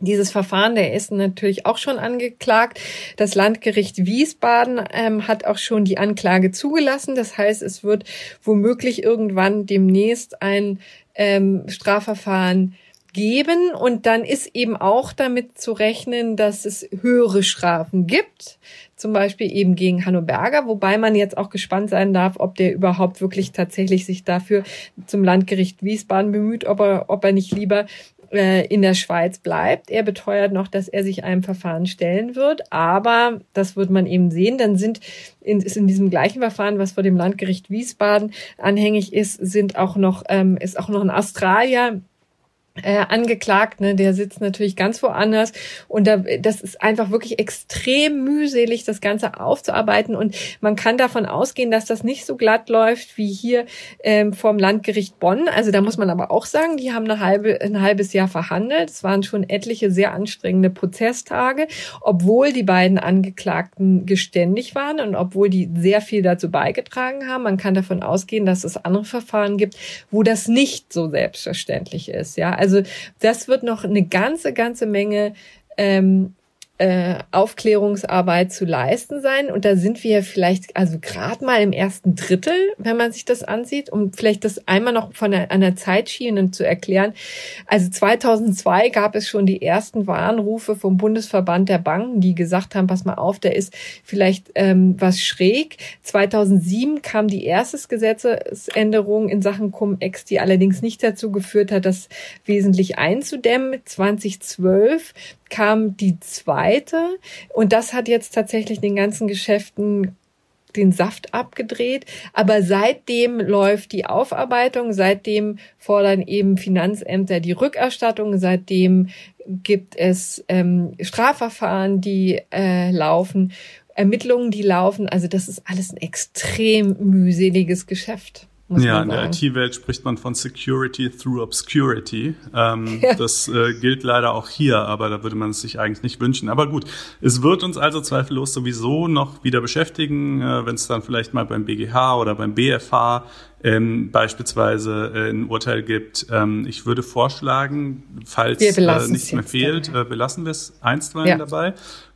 Speaker 3: dieses Verfahren, der ist natürlich auch schon angeklagt. Das Landgericht Wiesbaden ähm, hat auch schon die Anklage zugelassen. Das heißt, es wird womöglich irgendwann demnächst ein ähm, Strafverfahren geben. Und dann ist eben auch damit zu rechnen, dass es höhere Strafen gibt. Zum Beispiel eben gegen Hanno Berger, wobei man jetzt auch gespannt sein darf, ob der überhaupt wirklich tatsächlich sich dafür zum Landgericht Wiesbaden bemüht, ob er, ob er nicht lieber in der Schweiz bleibt. Er beteuert noch, dass er sich einem Verfahren stellen wird, aber das wird man eben sehen. Dann sind in, ist in diesem gleichen Verfahren, was vor dem Landgericht Wiesbaden anhängig ist, sind auch noch ähm, ist auch noch ein Australier äh, angeklagt, ne, der sitzt natürlich ganz woanders und da, das ist einfach wirklich extrem mühselig, das Ganze aufzuarbeiten und man kann davon ausgehen, dass das nicht so glatt läuft wie hier ähm, vom Landgericht Bonn. Also da muss man aber auch sagen, die haben eine halbe, ein halbes Jahr verhandelt. Es waren schon etliche sehr anstrengende Prozesstage, obwohl die beiden Angeklagten geständig waren und obwohl die sehr viel dazu beigetragen haben. Man kann davon ausgehen, dass es andere Verfahren gibt, wo das nicht so selbstverständlich ist. Ja, also das wird noch eine ganze, ganze Menge ähm, äh, Aufklärungsarbeit zu leisten sein. Und da sind wir vielleicht also gerade mal im ersten Drittel, wenn man sich das ansieht, um vielleicht das einmal noch von einer, einer Zeitschiene zu erklären. Also 2002 gab es schon die ersten Warnrufe vom Bundesverband der Banken, die gesagt haben, pass mal auf, der ist vielleicht ähm, was schräg. 2007 kam die erste Gesetzesänderung in Sachen Cum-Ex, die allerdings nicht dazu geführt hat, das wesentlich einzudämmen. 2012 kam die zweite und das hat jetzt tatsächlich den ganzen Geschäften den Saft abgedreht. Aber seitdem läuft die Aufarbeitung, seitdem fordern eben Finanzämter die Rückerstattung, seitdem gibt es ähm, Strafverfahren, die äh, laufen, Ermittlungen, die laufen. Also das ist alles ein extrem mühseliges Geschäft.
Speaker 2: Ja, in der IT-Welt spricht man von Security through Obscurity. Ähm, ja. Das äh, gilt leider auch hier, aber da würde man es sich eigentlich nicht wünschen. Aber gut, es wird uns also zweifellos sowieso noch wieder beschäftigen, äh, wenn es dann vielleicht mal beim BGH oder beim BFH ähm, beispielsweise äh, ein Urteil gibt. Ähm, ich würde vorschlagen, falls äh, nichts mehr fehlt, äh, belassen wir es einstweilen ja. dabei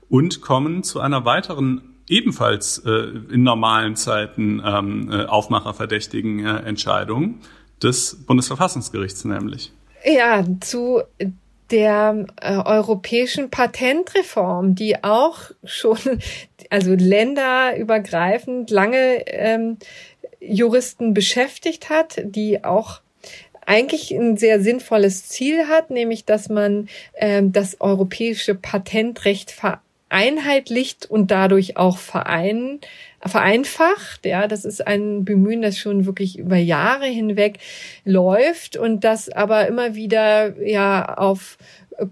Speaker 2: und kommen zu einer weiteren ebenfalls äh, in normalen Zeiten ähm, äh, aufmacherverdächtigen äh, Entscheidung des Bundesverfassungsgerichts nämlich.
Speaker 3: Ja, zu der äh, europäischen Patentreform, die auch schon, also länderübergreifend lange ähm, Juristen beschäftigt hat, die auch eigentlich ein sehr sinnvolles Ziel hat, nämlich dass man ähm, das europäische Patentrecht ver einheitlicht und dadurch auch verein, vereinfacht. Ja, das ist ein Bemühen, das schon wirklich über Jahre hinweg läuft und das aber immer wieder ja auf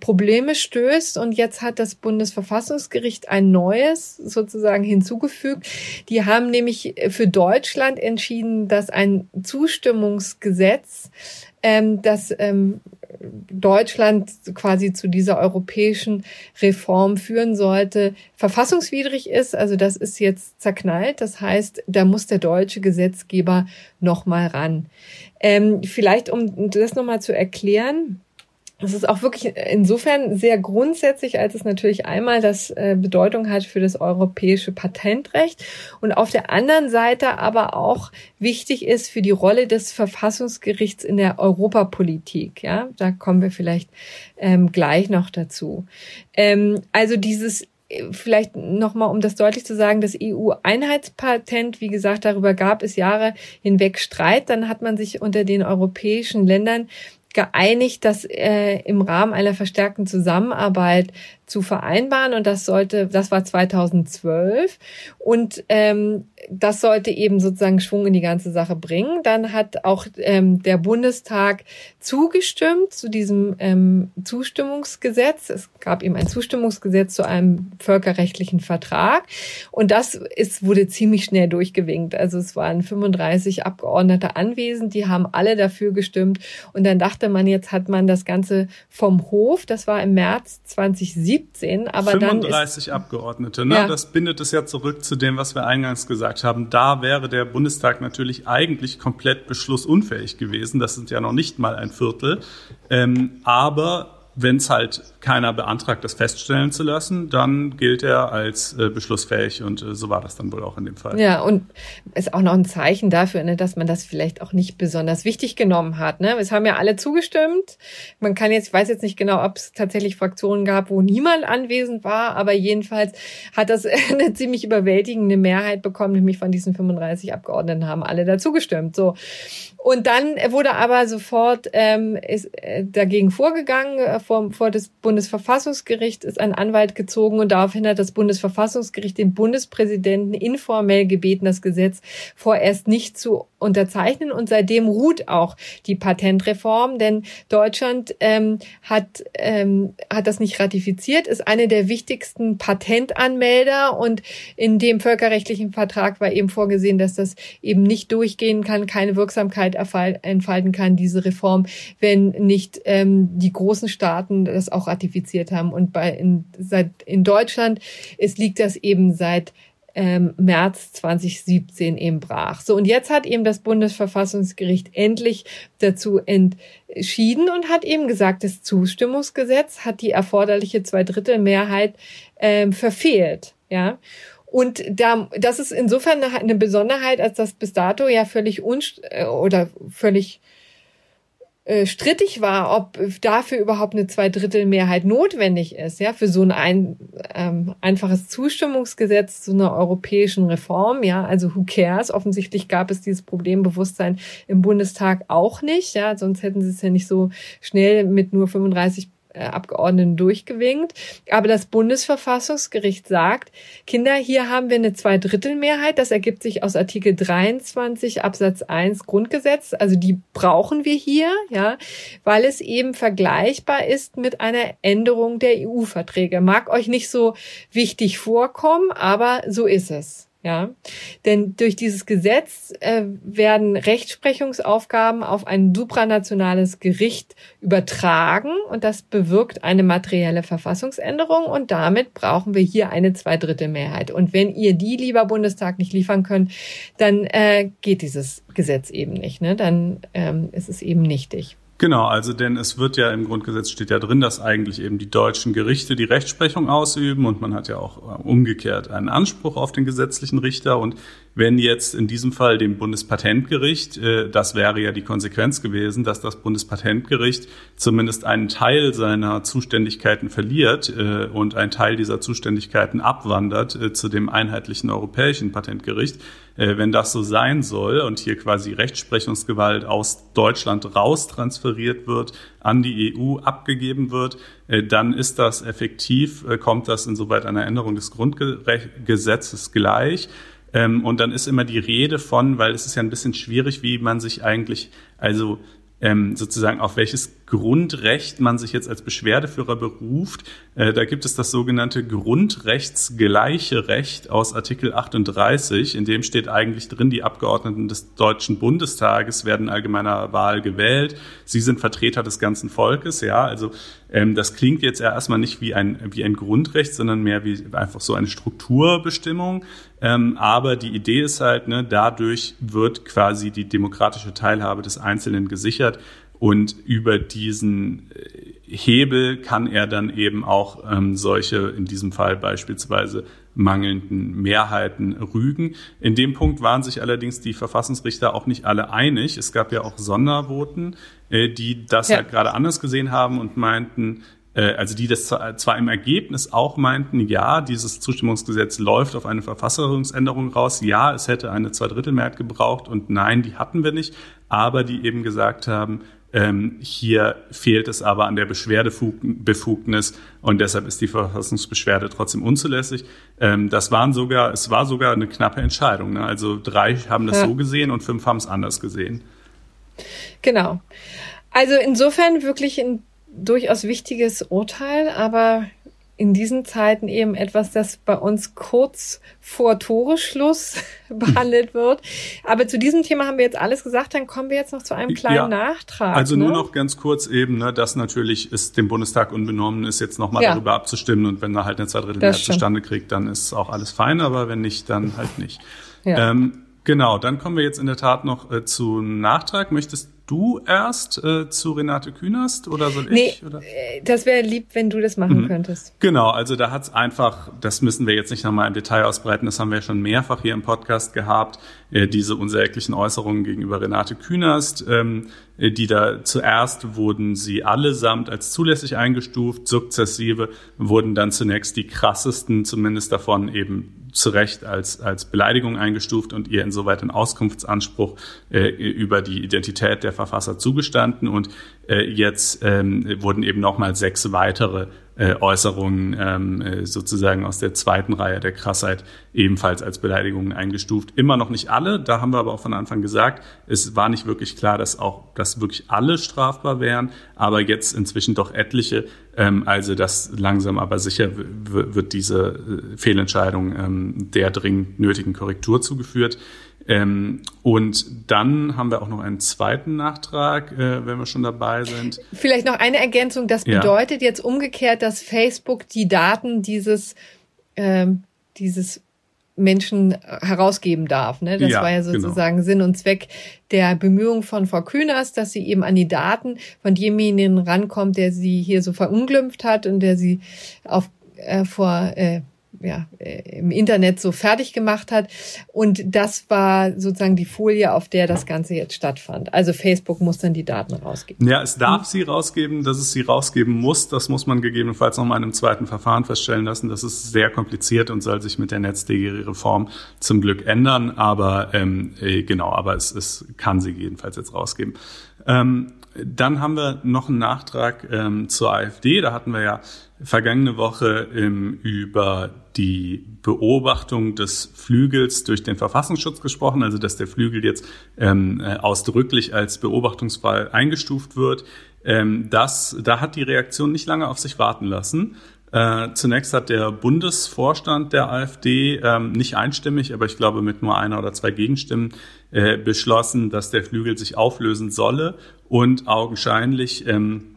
Speaker 3: Probleme stößt. Und jetzt hat das Bundesverfassungsgericht ein neues sozusagen hinzugefügt. Die haben nämlich für Deutschland entschieden, dass ein Zustimmungsgesetz ähm, das ähm, Deutschland quasi zu dieser europäischen Reform führen sollte, verfassungswidrig ist. Also das ist jetzt zerknallt. Das heißt, da muss der deutsche Gesetzgeber nochmal ran. Ähm, vielleicht, um das nochmal zu erklären, es ist auch wirklich insofern sehr grundsätzlich, als es natürlich einmal das äh, Bedeutung hat für das europäische Patentrecht und auf der anderen Seite aber auch wichtig ist für die Rolle des Verfassungsgerichts in der Europapolitik. Ja, da kommen wir vielleicht ähm, gleich noch dazu. Ähm, also dieses vielleicht nochmal, um das deutlich zu sagen, das EU-Einheitspatent, wie gesagt, darüber gab es Jahre hinweg Streit. Dann hat man sich unter den europäischen Ländern geeinigt, dass äh, im Rahmen einer verstärkten Zusammenarbeit zu vereinbaren und das sollte, das war 2012 und ähm, das sollte eben sozusagen Schwung in die ganze Sache bringen. Dann hat auch ähm, der Bundestag zugestimmt zu diesem ähm, Zustimmungsgesetz. Es gab eben ein Zustimmungsgesetz zu einem völkerrechtlichen Vertrag und das ist, wurde ziemlich schnell durchgewinkt. Also es waren 35 Abgeordnete anwesend, die haben alle dafür gestimmt und dann dachte man, jetzt hat man das Ganze vom Hof, das war im März 2017 17, aber
Speaker 2: 35 dann ist, Abgeordnete, ne? Ja. Das bindet es ja zurück zu dem, was wir eingangs gesagt haben. Da wäre der Bundestag natürlich eigentlich komplett beschlussunfähig gewesen. Das sind ja noch nicht mal ein Viertel. Ähm, aber wenn es halt keiner beantragt, das feststellen zu lassen, dann gilt er als äh, beschlussfähig und äh, so war das dann wohl auch in dem Fall.
Speaker 3: Ja, und ist auch noch ein Zeichen dafür, ne, dass man das vielleicht auch nicht besonders wichtig genommen hat. Ne? Es haben ja alle zugestimmt. Man kann jetzt, ich weiß jetzt nicht genau, ob es tatsächlich Fraktionen gab, wo niemand anwesend war, aber jedenfalls hat das eine ziemlich überwältigende Mehrheit bekommen, nämlich von diesen 35 Abgeordneten haben alle dazu gestimmt. So. Und dann wurde aber sofort ähm, ist, äh, dagegen vorgegangen, äh, vor, vor das Bundesverfassungsgericht ist ein Anwalt gezogen und daraufhin hat das Bundesverfassungsgericht den Bundespräsidenten informell gebeten, das Gesetz vorerst nicht zu unterzeichnen und seitdem ruht auch die Patentreform, denn Deutschland ähm, hat, ähm, hat das nicht ratifiziert, ist eine der wichtigsten Patentanmelder und in dem völkerrechtlichen Vertrag war eben vorgesehen, dass das eben nicht durchgehen kann, keine Wirksamkeit entfalten kann, diese Reform, wenn nicht ähm, die großen Staaten das auch ratifiziert haben. Und bei in, seit, in Deutschland ist, liegt das eben seit ähm, März 2017 eben brach. So, und jetzt hat eben das Bundesverfassungsgericht endlich dazu entschieden und hat eben gesagt, das Zustimmungsgesetz hat die erforderliche Zweidrittelmehrheit ähm, verfehlt. Ja. Und da, das ist insofern eine Besonderheit, als das bis dato ja völlig unst äh, oder völlig äh, strittig war, ob dafür überhaupt eine Zweidrittelmehrheit notwendig ist, ja, für so ein, ein ähm, einfaches Zustimmungsgesetz zu einer europäischen Reform, ja, also who cares? Offensichtlich gab es dieses Problembewusstsein im Bundestag auch nicht, ja, sonst hätten sie es ja nicht so schnell mit nur 35 äh, Abgeordneten durchgewinkt. Aber das Bundesverfassungsgericht sagt, Kinder, hier haben wir eine Zweidrittelmehrheit. Das ergibt sich aus Artikel 23 Absatz 1 Grundgesetz. Also die brauchen wir hier, ja, weil es eben vergleichbar ist mit einer Änderung der EU-Verträge. Mag euch nicht so wichtig vorkommen, aber so ist es. Ja, denn durch dieses Gesetz äh, werden Rechtsprechungsaufgaben auf ein supranationales Gericht übertragen und das bewirkt eine materielle Verfassungsänderung und damit brauchen wir hier eine Zweidrittelmehrheit. Und wenn ihr die, lieber Bundestag, nicht liefern könnt, dann äh, geht dieses Gesetz eben nicht. Ne? Dann ähm, ist es eben nichtig.
Speaker 2: Genau, also denn es wird ja im Grundgesetz steht ja drin, dass eigentlich eben die deutschen Gerichte die Rechtsprechung ausüben und man hat ja auch äh, umgekehrt einen Anspruch auf den gesetzlichen Richter. Und wenn jetzt in diesem Fall dem Bundespatentgericht, äh, das wäre ja die Konsequenz gewesen, dass das Bundespatentgericht zumindest einen Teil seiner Zuständigkeiten verliert äh, und ein Teil dieser Zuständigkeiten abwandert zu dem einheitlichen europäischen Patentgericht, wenn das so sein soll und hier quasi Rechtsprechungsgewalt aus Deutschland raus transferiert wird, an die EU abgegeben wird, äh, dann ist das effektiv, äh, kommt das insoweit einer Änderung des Grundgesetzes gleich. Ähm, und dann ist immer die Rede von, weil es ist ja ein bisschen schwierig, wie man sich eigentlich, also ähm, sozusagen auf welches Grundrecht man sich jetzt als Beschwerdeführer beruft. Äh, da gibt es das sogenannte Grundrechtsgleiche Recht aus Artikel 38, in dem steht eigentlich drin, die Abgeordneten des Deutschen Bundestages werden allgemeiner Wahl gewählt. Sie sind Vertreter des ganzen Volkes, ja. Also ähm, das klingt jetzt erstmal nicht wie ein, wie ein Grundrecht, sondern mehr wie einfach so eine Strukturbestimmung. Ähm, aber die Idee ist halt, ne, dadurch wird quasi die demokratische Teilhabe des Einzelnen gesichert. Und über diesen äh, Hebel kann er dann eben auch ähm, solche, in diesem Fall beispielsweise mangelnden Mehrheiten rügen. In dem Punkt waren sich allerdings die Verfassungsrichter auch nicht alle einig. Es gab ja auch Sondervoten, äh, die das ja. halt gerade anders gesehen haben und meinten, äh, also die das zwar im Ergebnis auch meinten, ja, dieses Zustimmungsgesetz läuft auf eine Verfassungsänderung raus, ja, es hätte eine Zweidrittelmehrheit gebraucht und nein, die hatten wir nicht, aber die eben gesagt haben, ähm, hier fehlt es aber an der Beschwerdebefugnis und deshalb ist die Verfassungsbeschwerde trotzdem unzulässig. Ähm, das waren sogar, es war sogar eine knappe Entscheidung. Ne? Also drei haben das ja. so gesehen und fünf haben es anders gesehen.
Speaker 3: Genau. Also insofern wirklich ein durchaus wichtiges Urteil, aber in diesen Zeiten eben etwas, das bei uns kurz vor Toreschluss behandelt wird. Aber zu diesem Thema haben wir jetzt alles gesagt. Dann kommen wir jetzt noch zu einem kleinen ja, Nachtrag.
Speaker 2: Also ne? nur noch ganz kurz eben, ne, dass natürlich ist dem Bundestag unbenommen ist, jetzt nochmal ja. darüber abzustimmen. Und wenn er halt eine Zweidrittelmehrheit zustande kriegt, dann ist auch alles fein. Aber wenn nicht, dann halt nicht. Ja. Ähm, genau, dann kommen wir jetzt in der Tat noch äh, zu Nachtrag. Möchtest du erst äh, zu Renate Künast oder soll
Speaker 3: nee,
Speaker 2: ich? Oder?
Speaker 3: Äh, das wäre lieb, wenn du das machen mhm. könntest.
Speaker 2: Genau, also da hat's einfach, das müssen wir jetzt nicht nochmal im Detail ausbreiten, das haben wir schon mehrfach hier im Podcast gehabt, diese unsäglichen Äußerungen gegenüber Renate Künast, ähm, äh, die da zuerst wurden sie allesamt als zulässig eingestuft, sukzessive wurden dann zunächst die krassesten zumindest davon eben zu Recht als, als Beleidigung eingestuft und ihr insoweit einen Auskunftsanspruch äh, über die Identität der Verfasser zugestanden. Und äh, jetzt ähm, wurden eben nochmal sechs weitere äh, Äußerungen ähm, äh, sozusagen aus der zweiten Reihe der Krassheit ebenfalls als Beleidigungen eingestuft. Immer noch nicht alle, da haben wir aber auch von Anfang gesagt, es war nicht wirklich klar, dass auch, dass wirklich alle strafbar wären, aber jetzt inzwischen doch etliche. Ähm, also das langsam aber sicher wird diese äh, Fehlentscheidung ähm, der dringend nötigen Korrektur zugeführt. Ähm, und dann haben wir auch noch einen zweiten Nachtrag, äh, wenn wir schon dabei sind.
Speaker 3: Vielleicht noch eine Ergänzung. Das bedeutet ja. jetzt umgekehrt, dass Facebook die Daten dieses, ähm, dieses Menschen herausgeben darf. Ne? Das ja, war ja genau. sozusagen genau. Sinn und Zweck der Bemühungen von Frau Kühners, dass sie eben an die Daten von demjenigen rankommt, der sie hier so verunglimpft hat und der sie auf äh, vor äh, ja, äh, im Internet so fertig gemacht hat. Und das war sozusagen die Folie, auf der das Ganze jetzt stattfand. Also Facebook muss dann die Daten rausgeben.
Speaker 2: Ja, es darf sie rausgeben, dass es sie rausgeben muss. Das muss man gegebenenfalls noch mal in einem zweiten Verfahren feststellen lassen. Das ist sehr kompliziert und soll sich mit der NetzDG-Reform zum Glück ändern. Aber ähm, äh, genau, aber es, es kann sie jedenfalls jetzt rausgeben. Ähm, dann haben wir noch einen Nachtrag ähm, zur AfD. Da hatten wir ja vergangene Woche ähm, über die Beobachtung des Flügels durch den Verfassungsschutz gesprochen, also dass der Flügel jetzt ähm, äh, ausdrücklich als Beobachtungsfall eingestuft wird. Ähm, das, da hat die Reaktion nicht lange auf sich warten lassen. Äh, zunächst hat der Bundesvorstand der AfD ähm, nicht einstimmig, aber ich glaube mit nur einer oder zwei Gegenstimmen äh, beschlossen, dass der Flügel sich auflösen solle und augenscheinlich ähm,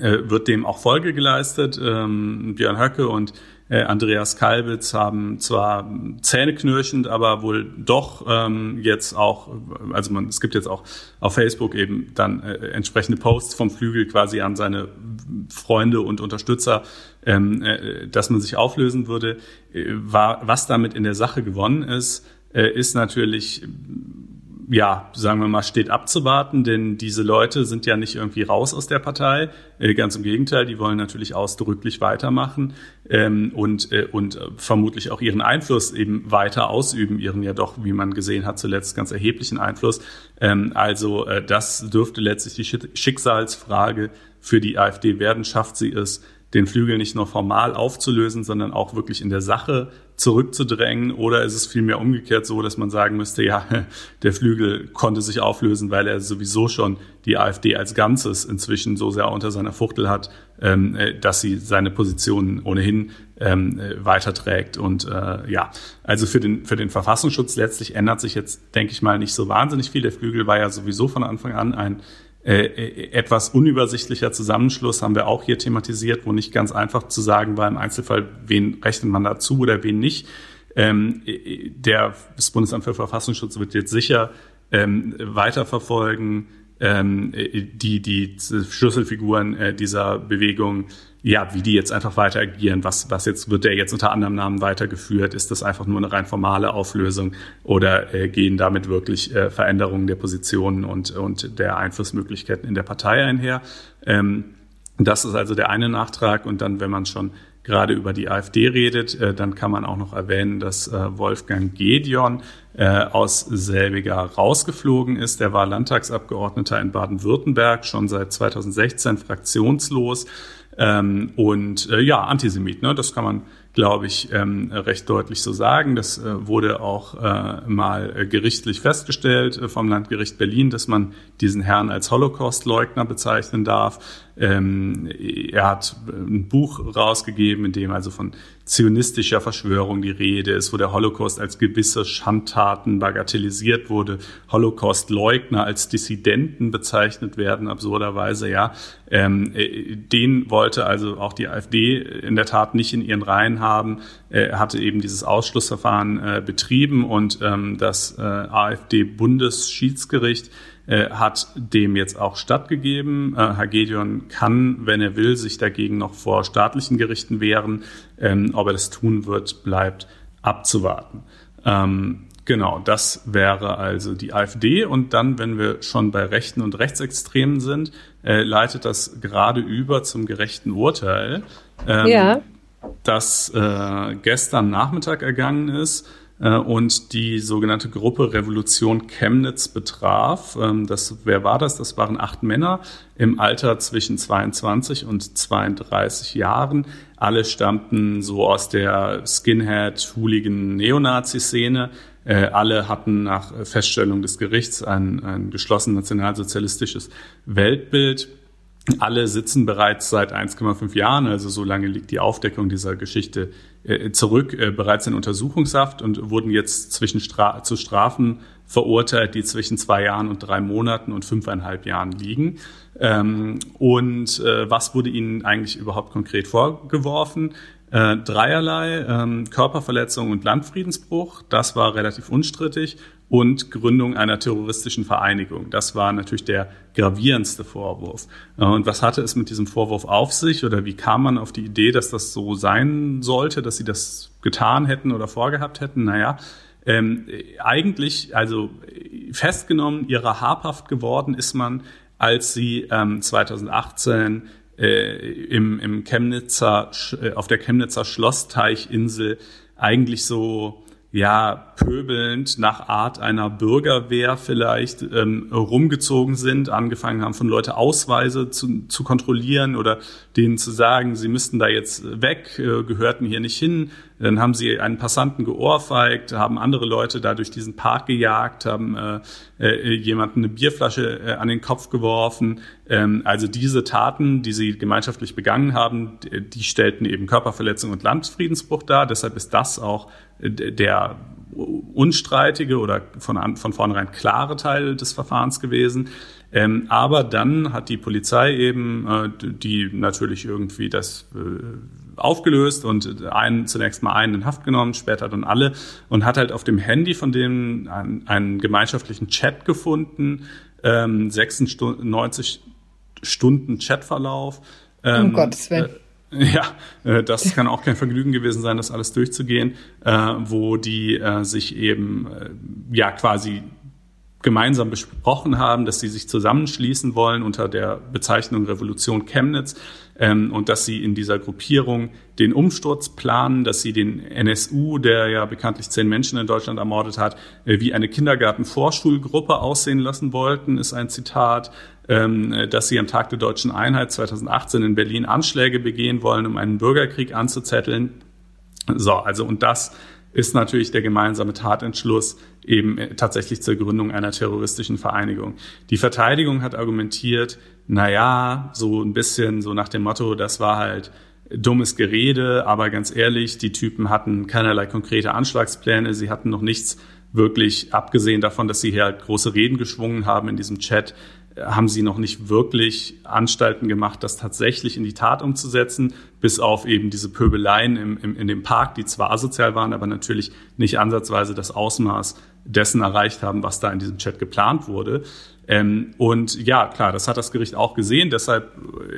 Speaker 2: äh, wird dem auch Folge geleistet. Ähm, Björn Höcke und Andreas Kalbitz haben zwar zähneknirschend, aber wohl doch ähm, jetzt auch, also man, es gibt jetzt auch auf Facebook eben dann äh, entsprechende Posts vom Flügel quasi an seine Freunde und Unterstützer, ähm, äh, dass man sich auflösen würde. Äh, war, was damit in der Sache gewonnen ist, äh, ist natürlich ja, sagen wir mal, steht abzuwarten, denn diese Leute sind ja nicht irgendwie raus aus der Partei. Äh, ganz im Gegenteil, die wollen natürlich ausdrücklich weitermachen ähm, und, äh, und vermutlich auch ihren Einfluss eben weiter ausüben, ihren ja doch, wie man gesehen hat, zuletzt ganz erheblichen Einfluss. Ähm, also äh, das dürfte letztlich die Schicksalsfrage für die AfD werden. Schafft sie es, den Flügel nicht nur formal aufzulösen, sondern auch wirklich in der Sache zurückzudrängen? Oder ist es vielmehr umgekehrt so, dass man sagen müsste, ja, der Flügel konnte sich auflösen, weil er sowieso schon die AfD als Ganzes inzwischen so sehr unter seiner Fuchtel hat, ähm, äh, dass sie seine Positionen ohnehin ähm, äh, weiterträgt. Und äh, ja, also für den, für den Verfassungsschutz letztlich ändert sich jetzt, denke ich mal, nicht so wahnsinnig viel. Der Flügel war ja sowieso von Anfang an ein äh, äh, etwas unübersichtlicher Zusammenschluss haben wir auch hier thematisiert, wo nicht ganz einfach zu sagen war im Einzelfall, wen rechnet man dazu oder wen nicht. Ähm, äh, der, das Bundesamt für Verfassungsschutz wird jetzt sicher ähm, weiterverfolgen, ähm, die, die Schlüsselfiguren äh, dieser Bewegung ja, wie die jetzt einfach weiter agieren, was, was jetzt wird der jetzt unter anderem Namen weitergeführt? Ist das einfach nur eine rein formale Auflösung oder äh, gehen damit wirklich äh, Veränderungen der Positionen und, und der Einflussmöglichkeiten in der Partei einher? Ähm, das ist also der eine Nachtrag und dann, wenn man schon gerade über die AfD redet, äh, dann kann man auch noch erwähnen, dass äh, Wolfgang Gedion äh, aus selbiger rausgeflogen ist. Der war Landtagsabgeordneter in Baden-Württemberg, schon seit 2016 fraktionslos ähm, und äh, ja, Antisemit, ne? das kann man, glaube ich, ähm, recht deutlich so sagen. Das äh, wurde auch äh, mal äh, gerichtlich festgestellt äh, vom Landgericht Berlin, dass man diesen Herrn als Holocaust-Leugner bezeichnen darf. Ähm, er hat ein Buch rausgegeben, in dem also von zionistischer Verschwörung die Rede ist, wo der Holocaust als gewisse Schandtaten bagatellisiert wurde, Holocaust-Leugner als Dissidenten bezeichnet werden, absurderweise, ja. Ähm, äh, den wollte also auch die AfD in der Tat nicht in ihren Reihen haben. Er hatte eben dieses Ausschlussverfahren äh, betrieben und ähm, das äh, AfD-Bundesschiedsgericht äh, hat dem jetzt auch stattgegeben. Äh, Herr Gedeon kann, wenn er will, sich dagegen noch vor staatlichen Gerichten wehren. Ähm, ob er das tun wird, bleibt abzuwarten. Ähm, genau, das wäre also die AfD. Und dann, wenn wir schon bei Rechten und Rechtsextremen sind, äh, leitet das gerade über zum gerechten Urteil, ähm, ja. das äh, gestern Nachmittag ergangen ist. Äh, und die sogenannte Gruppe Revolution Chemnitz betraf. Ähm, das, wer war das? Das waren acht Männer im Alter zwischen 22 und 32 Jahren. Alle stammten so aus der Skinhead, Hooligan, Neonazi-Szene. Äh, alle hatten nach Feststellung des Gerichts ein, ein geschlossen nationalsozialistisches Weltbild. Alle sitzen bereits seit 1,5 Jahren, also so lange liegt die Aufdeckung dieser Geschichte äh, zurück, äh, bereits in Untersuchungshaft und wurden jetzt zwischen Stra zu Strafen verurteilt, die zwischen zwei Jahren und drei Monaten und fünfeinhalb Jahren liegen. Ähm, und äh, was wurde ihnen eigentlich überhaupt konkret vorgeworfen? Äh, dreierlei, ähm, Körperverletzung und Landfriedensbruch, das war relativ unstrittig und Gründung einer terroristischen Vereinigung. Das war natürlich der gravierendste Vorwurf. Äh, und was hatte es mit diesem Vorwurf auf sich oder wie kam man auf die Idee, dass das so sein sollte, dass sie das getan hätten oder vorgehabt hätten? Naja, ähm, eigentlich, also festgenommen, ihrer habhaft geworden ist man, als sie ähm, 2018 äh, im, im Chemnitzer, äh, auf der Chemnitzer Schlossteichinsel eigentlich so ja, pöbelnd nach Art einer Bürgerwehr vielleicht ähm, rumgezogen sind, angefangen haben von Leute Ausweise zu, zu kontrollieren oder denen zu sagen, sie müssten da jetzt weg, äh, gehörten hier nicht hin. Dann haben sie einen Passanten geohrfeigt, haben andere Leute da durch diesen Park gejagt, haben äh, äh, jemanden eine Bierflasche äh, an den Kopf geworfen. Ähm, also diese Taten, die sie gemeinschaftlich begangen haben, die stellten eben Körperverletzung und Landfriedensbruch dar. Deshalb ist das auch der unstreitige oder von, von vornherein klare Teil des Verfahrens gewesen. Ähm, aber dann hat die Polizei eben, äh, die natürlich irgendwie das äh, aufgelöst und einen, zunächst mal einen in Haft genommen, später dann alle und hat halt auf dem Handy von denen einen, einen gemeinschaftlichen Chat gefunden, ähm, 96 Stunden Chatverlauf.
Speaker 3: Ähm, um Gottes Willen. Äh,
Speaker 2: ja, äh, das kann auch kein Vergnügen gewesen sein, das alles durchzugehen, äh, wo die äh, sich eben ja quasi gemeinsam besprochen haben, dass sie sich zusammenschließen wollen unter der Bezeichnung Revolution Chemnitz ähm, und dass sie in dieser Gruppierung den Umsturz planen, dass sie den NSU, der ja bekanntlich zehn Menschen in Deutschland ermordet hat, wie eine Kindergarten-Vorschulgruppe aussehen lassen wollten, ist ein Zitat ähm, dass sie am Tag der deutschen Einheit 2018 in Berlin Anschläge begehen wollen, um einen Bürgerkrieg anzuzetteln. So, also und das ist natürlich der gemeinsame Tatentschluss eben tatsächlich zur Gründung einer terroristischen Vereinigung. Die Verteidigung hat argumentiert, na ja, so ein bisschen so nach dem Motto, das war halt dummes Gerede, aber ganz ehrlich, die Typen hatten keinerlei konkrete Anschlagspläne, sie hatten noch nichts wirklich, abgesehen davon, dass sie hier halt große Reden geschwungen haben in diesem Chat, haben sie noch nicht wirklich Anstalten gemacht, das tatsächlich in die Tat umzusetzen, bis auf eben diese Pöbeleien im, im, in dem Park, die zwar asozial waren, aber natürlich nicht ansatzweise das Ausmaß dessen erreicht haben, was da in diesem Chat geplant wurde. Ähm, und ja, klar, das hat das Gericht auch gesehen, deshalb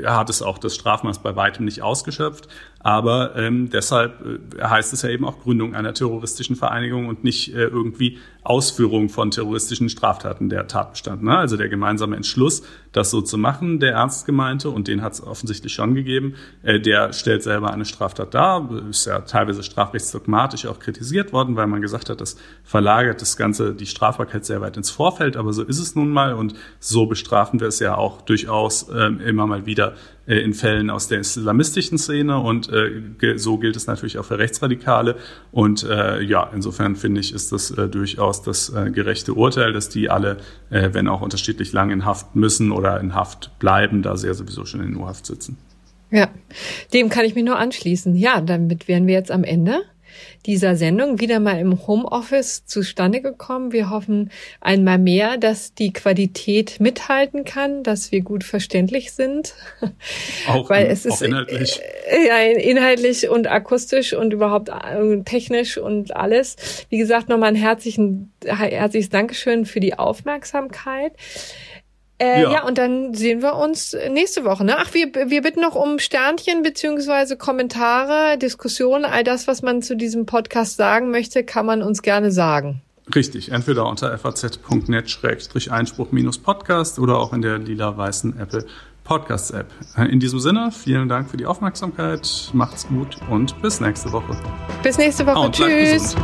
Speaker 2: hat es auch das Strafmaß bei weitem nicht ausgeschöpft. Aber ähm, deshalb äh, heißt es ja eben auch Gründung einer terroristischen Vereinigung und nicht äh, irgendwie Ausführung von terroristischen Straftaten der Tatbestand. Ne? Also der gemeinsame Entschluss, das so zu machen, der Ernst gemeinte, und den hat es offensichtlich schon gegeben, äh, der stellt selber eine Straftat dar, ist ja teilweise strafrechtsdogmatisch auch kritisiert worden, weil man gesagt hat, das verlagert das Ganze, die Strafbarkeit sehr weit ins Vorfeld, aber so ist es nun mal und so bestrafen wir es ja auch durchaus äh, immer mal wieder äh, in Fällen aus der islamistischen Szene und äh, so gilt es natürlich auch für Rechtsradikale und äh, ja, insofern finde ich, ist das äh, durchaus das äh, gerechte Urteil, dass die alle, äh, wenn auch unterschiedlich lang in Haft müssen oder in Haft bleiben, da sie ja sowieso schon in U-Haft sitzen.
Speaker 3: Ja, dem kann ich mich nur anschließen. Ja, damit wären wir jetzt am Ende dieser Sendung wieder mal im Homeoffice zustande gekommen. Wir hoffen einmal mehr, dass die Qualität mithalten kann, dass wir gut verständlich sind.
Speaker 2: Auch, Weil es ist inhaltlich.
Speaker 3: Äh, ja, inhaltlich und akustisch und überhaupt äh, technisch und alles. Wie gesagt, nochmal ein herzlichen, herzliches Dankeschön für die Aufmerksamkeit. Äh, ja. ja, und dann sehen wir uns nächste Woche. Ne? Ach, wir, wir bitten noch um Sternchen beziehungsweise Kommentare, Diskussionen, all das, was man zu diesem Podcast sagen möchte, kann man uns gerne sagen.
Speaker 2: Richtig, entweder unter faz.net-einspruch-podcast oder auch in der lila-weißen Apple Podcasts App. In diesem Sinne, vielen Dank für die Aufmerksamkeit, macht's gut und bis nächste Woche.
Speaker 3: Bis nächste Woche, oh, tschüss.